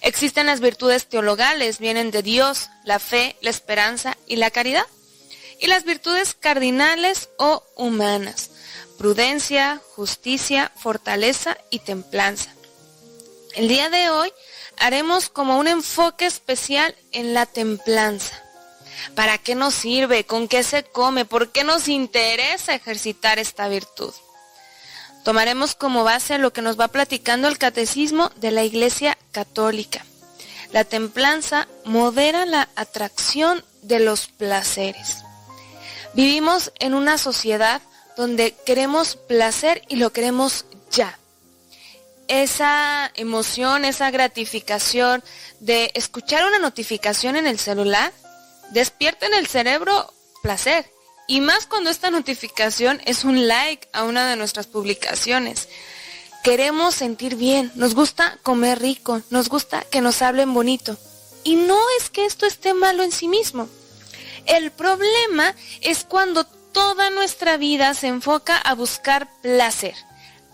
Existen las virtudes teologales, vienen de Dios, la fe, la esperanza y la caridad. Y las virtudes cardinales o humanas, prudencia, justicia, fortaleza y templanza. El día de hoy haremos como un enfoque especial en la templanza. ¿Para qué nos sirve? ¿Con qué se come? ¿Por qué nos interesa ejercitar esta virtud? Tomaremos como base lo que nos va platicando el catecismo de la Iglesia Católica. La templanza modera la atracción de los placeres. Vivimos en una sociedad donde queremos placer y lo queremos ya. Esa emoción, esa gratificación de escuchar una notificación en el celular, despierta en el cerebro placer. Y más cuando esta notificación es un like a una de nuestras publicaciones. Queremos sentir bien, nos gusta comer rico, nos gusta que nos hablen bonito. Y no es que esto esté malo en sí mismo. El problema es cuando toda nuestra vida se enfoca a buscar placer.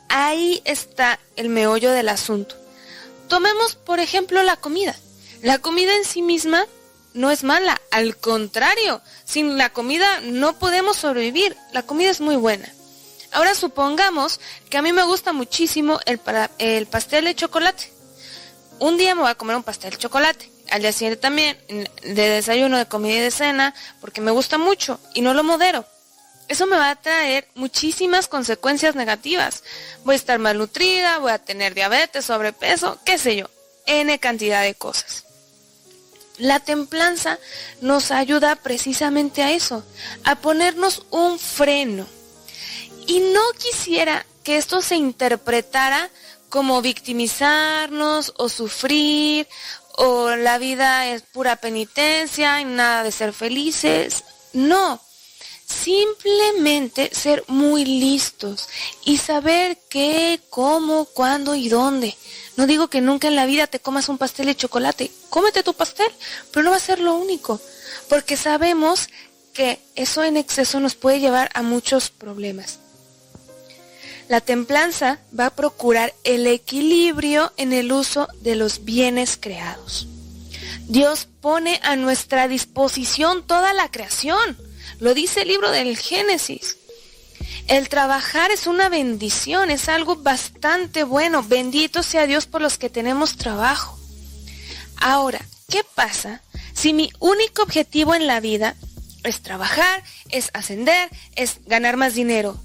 Ahí está el meollo del asunto. Tomemos, por ejemplo, la comida. La comida en sí misma no es mala, al contrario, sin la comida no podemos sobrevivir. La comida es muy buena. Ahora supongamos que a mí me gusta muchísimo el, el pastel de chocolate. Un día me voy a comer un pastel de chocolate. Al día siguiente también, de desayuno, de comida y de cena, porque me gusta mucho y no lo modero eso me va a traer muchísimas consecuencias negativas. Voy a estar malnutrida, voy a tener diabetes, sobrepeso, qué sé yo, n cantidad de cosas. La templanza nos ayuda precisamente a eso, a ponernos un freno. Y no quisiera que esto se interpretara como victimizarnos o sufrir o la vida es pura penitencia y nada de ser felices. No, simplemente ser muy listos y saber qué, cómo, cuándo y dónde. No digo que nunca en la vida te comas un pastel de chocolate, cómete tu pastel, pero no va a ser lo único, porque sabemos que eso en exceso nos puede llevar a muchos problemas. La templanza va a procurar el equilibrio en el uso de los bienes creados. Dios pone a nuestra disposición toda la creación. Lo dice el libro del Génesis. El trabajar es una bendición, es algo bastante bueno. Bendito sea Dios por los que tenemos trabajo. Ahora, ¿qué pasa si mi único objetivo en la vida es trabajar, es ascender, es ganar más dinero?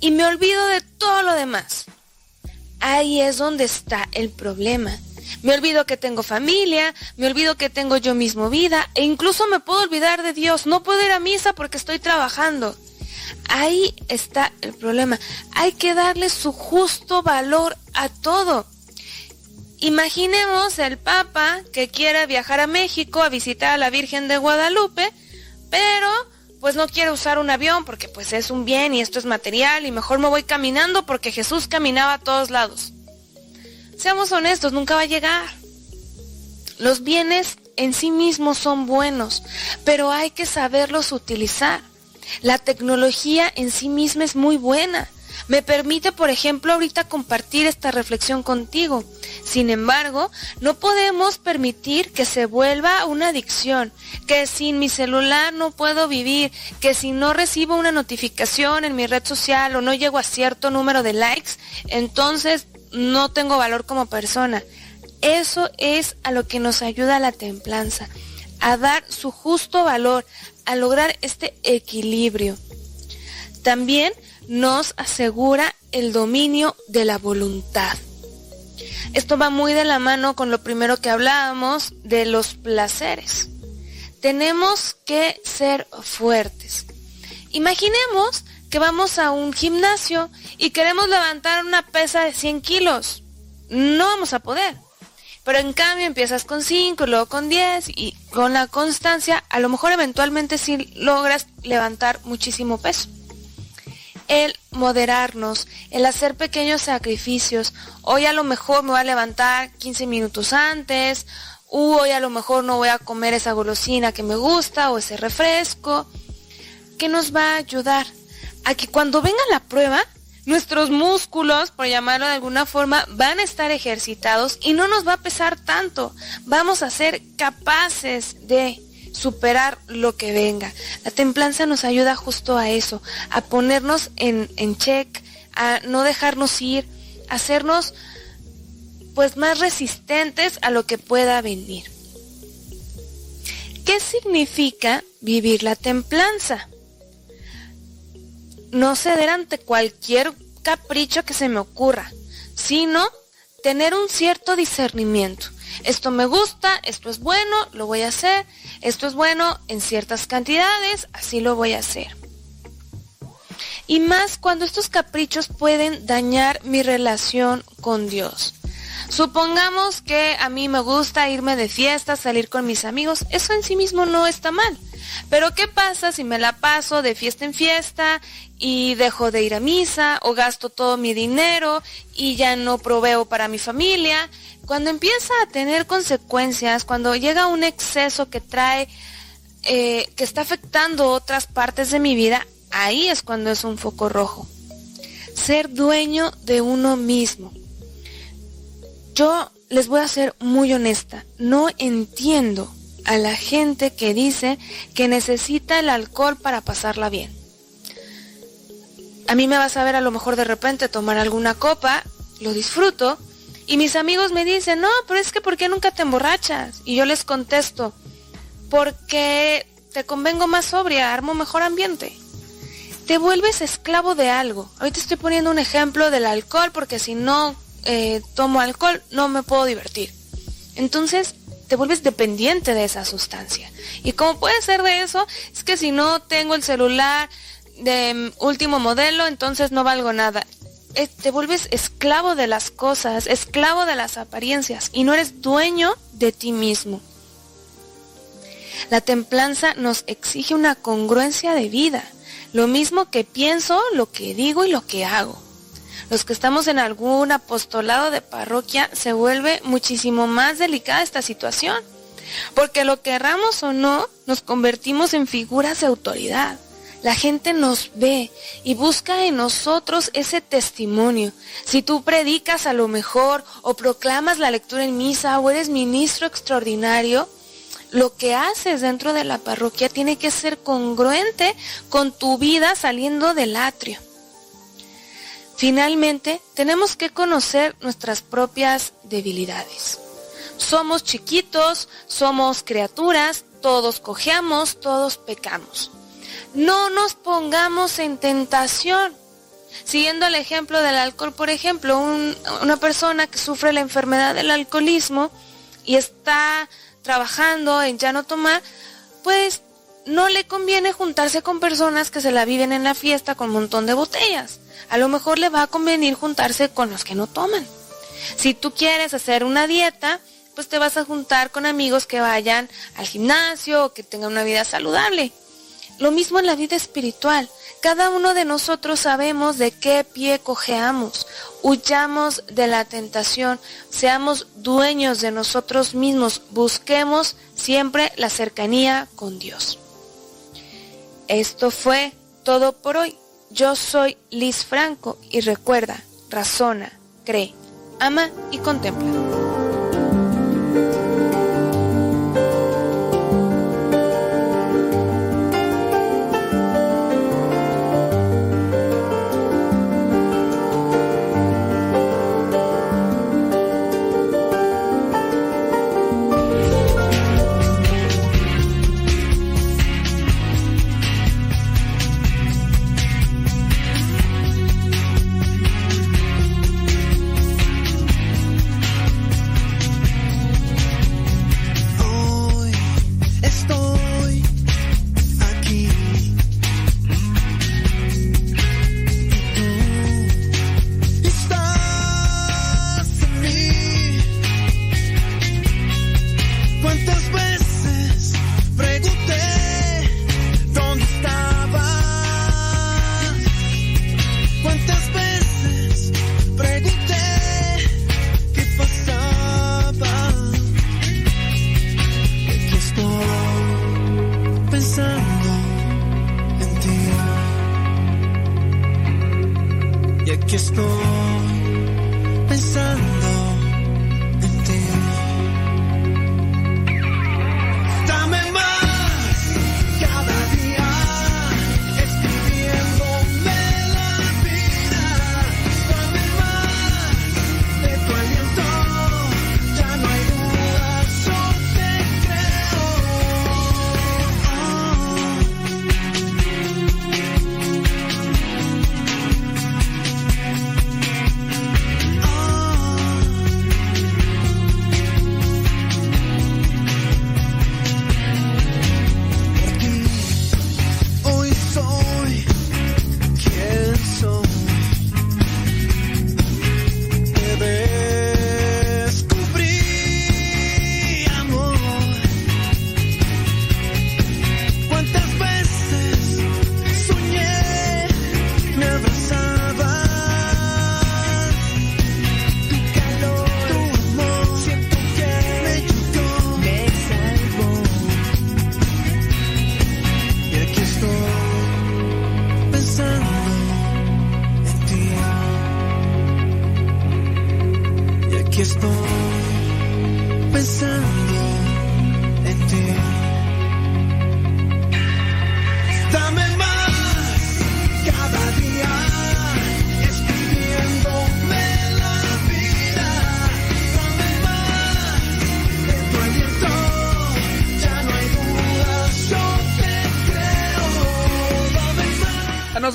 Y me olvido de todo lo demás. Ahí es donde está el problema. Me olvido que tengo familia, me olvido que tengo yo mismo vida e incluso me puedo olvidar de Dios. No puedo ir a misa porque estoy trabajando. Ahí está el problema. Hay que darle su justo valor a todo. Imaginemos el Papa que quiere viajar a México a visitar a la Virgen de Guadalupe, pero pues no quiere usar un avión porque pues es un bien y esto es material y mejor me voy caminando porque Jesús caminaba a todos lados. Seamos honestos, nunca va a llegar. Los bienes en sí mismos son buenos, pero hay que saberlos utilizar. La tecnología en sí misma es muy buena. Me permite, por ejemplo, ahorita compartir esta reflexión contigo. Sin embargo, no podemos permitir que se vuelva una adicción, que sin mi celular no puedo vivir, que si no recibo una notificación en mi red social o no llego a cierto número de likes, entonces no tengo valor como persona. Eso es a lo que nos ayuda la templanza, a dar su justo valor, a lograr este equilibrio. También nos asegura el dominio de la voluntad. Esto va muy de la mano con lo primero que hablábamos de los placeres. Tenemos que ser fuertes. Imaginemos que vamos a un gimnasio y queremos levantar una pesa de 100 kilos. No vamos a poder. Pero en cambio empiezas con 5, luego con 10 y con la constancia a lo mejor eventualmente sí logras levantar muchísimo peso. El moderarnos, el hacer pequeños sacrificios. Hoy a lo mejor me voy a levantar 15 minutos antes, u hoy a lo mejor no voy a comer esa golosina que me gusta o ese refresco. ¿Qué nos va a ayudar? A que cuando venga la prueba nuestros músculos, por llamarlo de alguna forma, van a estar ejercitados y no nos va a pesar tanto. Vamos a ser capaces de superar lo que venga. La templanza nos ayuda justo a eso, a ponernos en, en check, a no dejarnos ir, a hacernos pues más resistentes a lo que pueda venir. ¿Qué significa vivir la templanza? No ceder ante cualquier capricho que se me ocurra, sino tener un cierto discernimiento. Esto me gusta, esto es bueno, lo voy a hacer, esto es bueno en ciertas cantidades, así lo voy a hacer. Y más cuando estos caprichos pueden dañar mi relación con Dios. Supongamos que a mí me gusta irme de fiesta, salir con mis amigos, eso en sí mismo no está mal. Pero ¿qué pasa si me la paso de fiesta en fiesta y dejo de ir a misa o gasto todo mi dinero y ya no proveo para mi familia? Cuando empieza a tener consecuencias, cuando llega un exceso que trae, eh, que está afectando otras partes de mi vida, ahí es cuando es un foco rojo. Ser dueño de uno mismo. Yo les voy a ser muy honesta, no entiendo a la gente que dice que necesita el alcohol para pasarla bien. A mí me vas a ver a lo mejor de repente tomar alguna copa, lo disfruto, y mis amigos me dicen, no, pero es que ¿por qué nunca te emborrachas? Y yo les contesto, porque te convengo más sobria, armo mejor ambiente. Te vuelves esclavo de algo. Ahorita estoy poniendo un ejemplo del alcohol, porque si no eh, tomo alcohol no me puedo divertir. Entonces, te vuelves dependiente de esa sustancia. Y como puede ser de eso, es que si no tengo el celular de último modelo, entonces no valgo nada. te vuelves esclavo de las cosas, esclavo de las apariencias y no eres dueño de ti mismo. La templanza nos exige una congruencia de vida. Lo mismo que pienso, lo que digo y lo que hago. Los que estamos en algún apostolado de parroquia se vuelve muchísimo más delicada esta situación. Porque lo querramos o no, nos convertimos en figuras de autoridad. La gente nos ve y busca en nosotros ese testimonio. Si tú predicas a lo mejor o proclamas la lectura en misa o eres ministro extraordinario, lo que haces dentro de la parroquia tiene que ser congruente con tu vida saliendo del atrio. Finalmente, tenemos que conocer nuestras propias debilidades. Somos chiquitos, somos criaturas, todos cojeamos, todos pecamos. No nos pongamos en tentación. Siguiendo el ejemplo del alcohol, por ejemplo, una persona que sufre la enfermedad del alcoholismo y está trabajando en ya no tomar, pues no le conviene juntarse con personas que se la viven en la fiesta con un montón de botellas. A lo mejor le va a convenir juntarse con los que no toman. Si tú quieres hacer una dieta, pues te vas a juntar con amigos que vayan al gimnasio o que tengan una vida saludable. Lo mismo en la vida espiritual. Cada uno de nosotros sabemos de qué pie cojeamos. Huyamos de la tentación, seamos dueños de nosotros mismos, busquemos siempre la cercanía con Dios. Esto fue todo por hoy. Yo soy Liz Franco y recuerda, razona, cree, ama y contempla.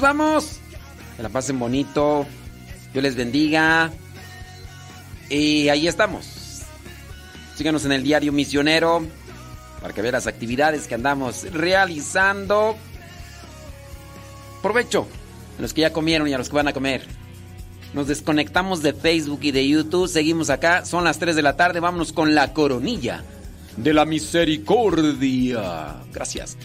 Vamos. Que la pasen bonito. Dios les bendiga. Y ahí estamos. Síganos en el diario misionero para que vean las actividades que andamos realizando. Provecho a los que ya comieron y a los que van a comer. Nos desconectamos de Facebook y de YouTube. Seguimos acá. Son las 3 de la tarde. Vámonos con la coronilla de la misericordia. Gracias.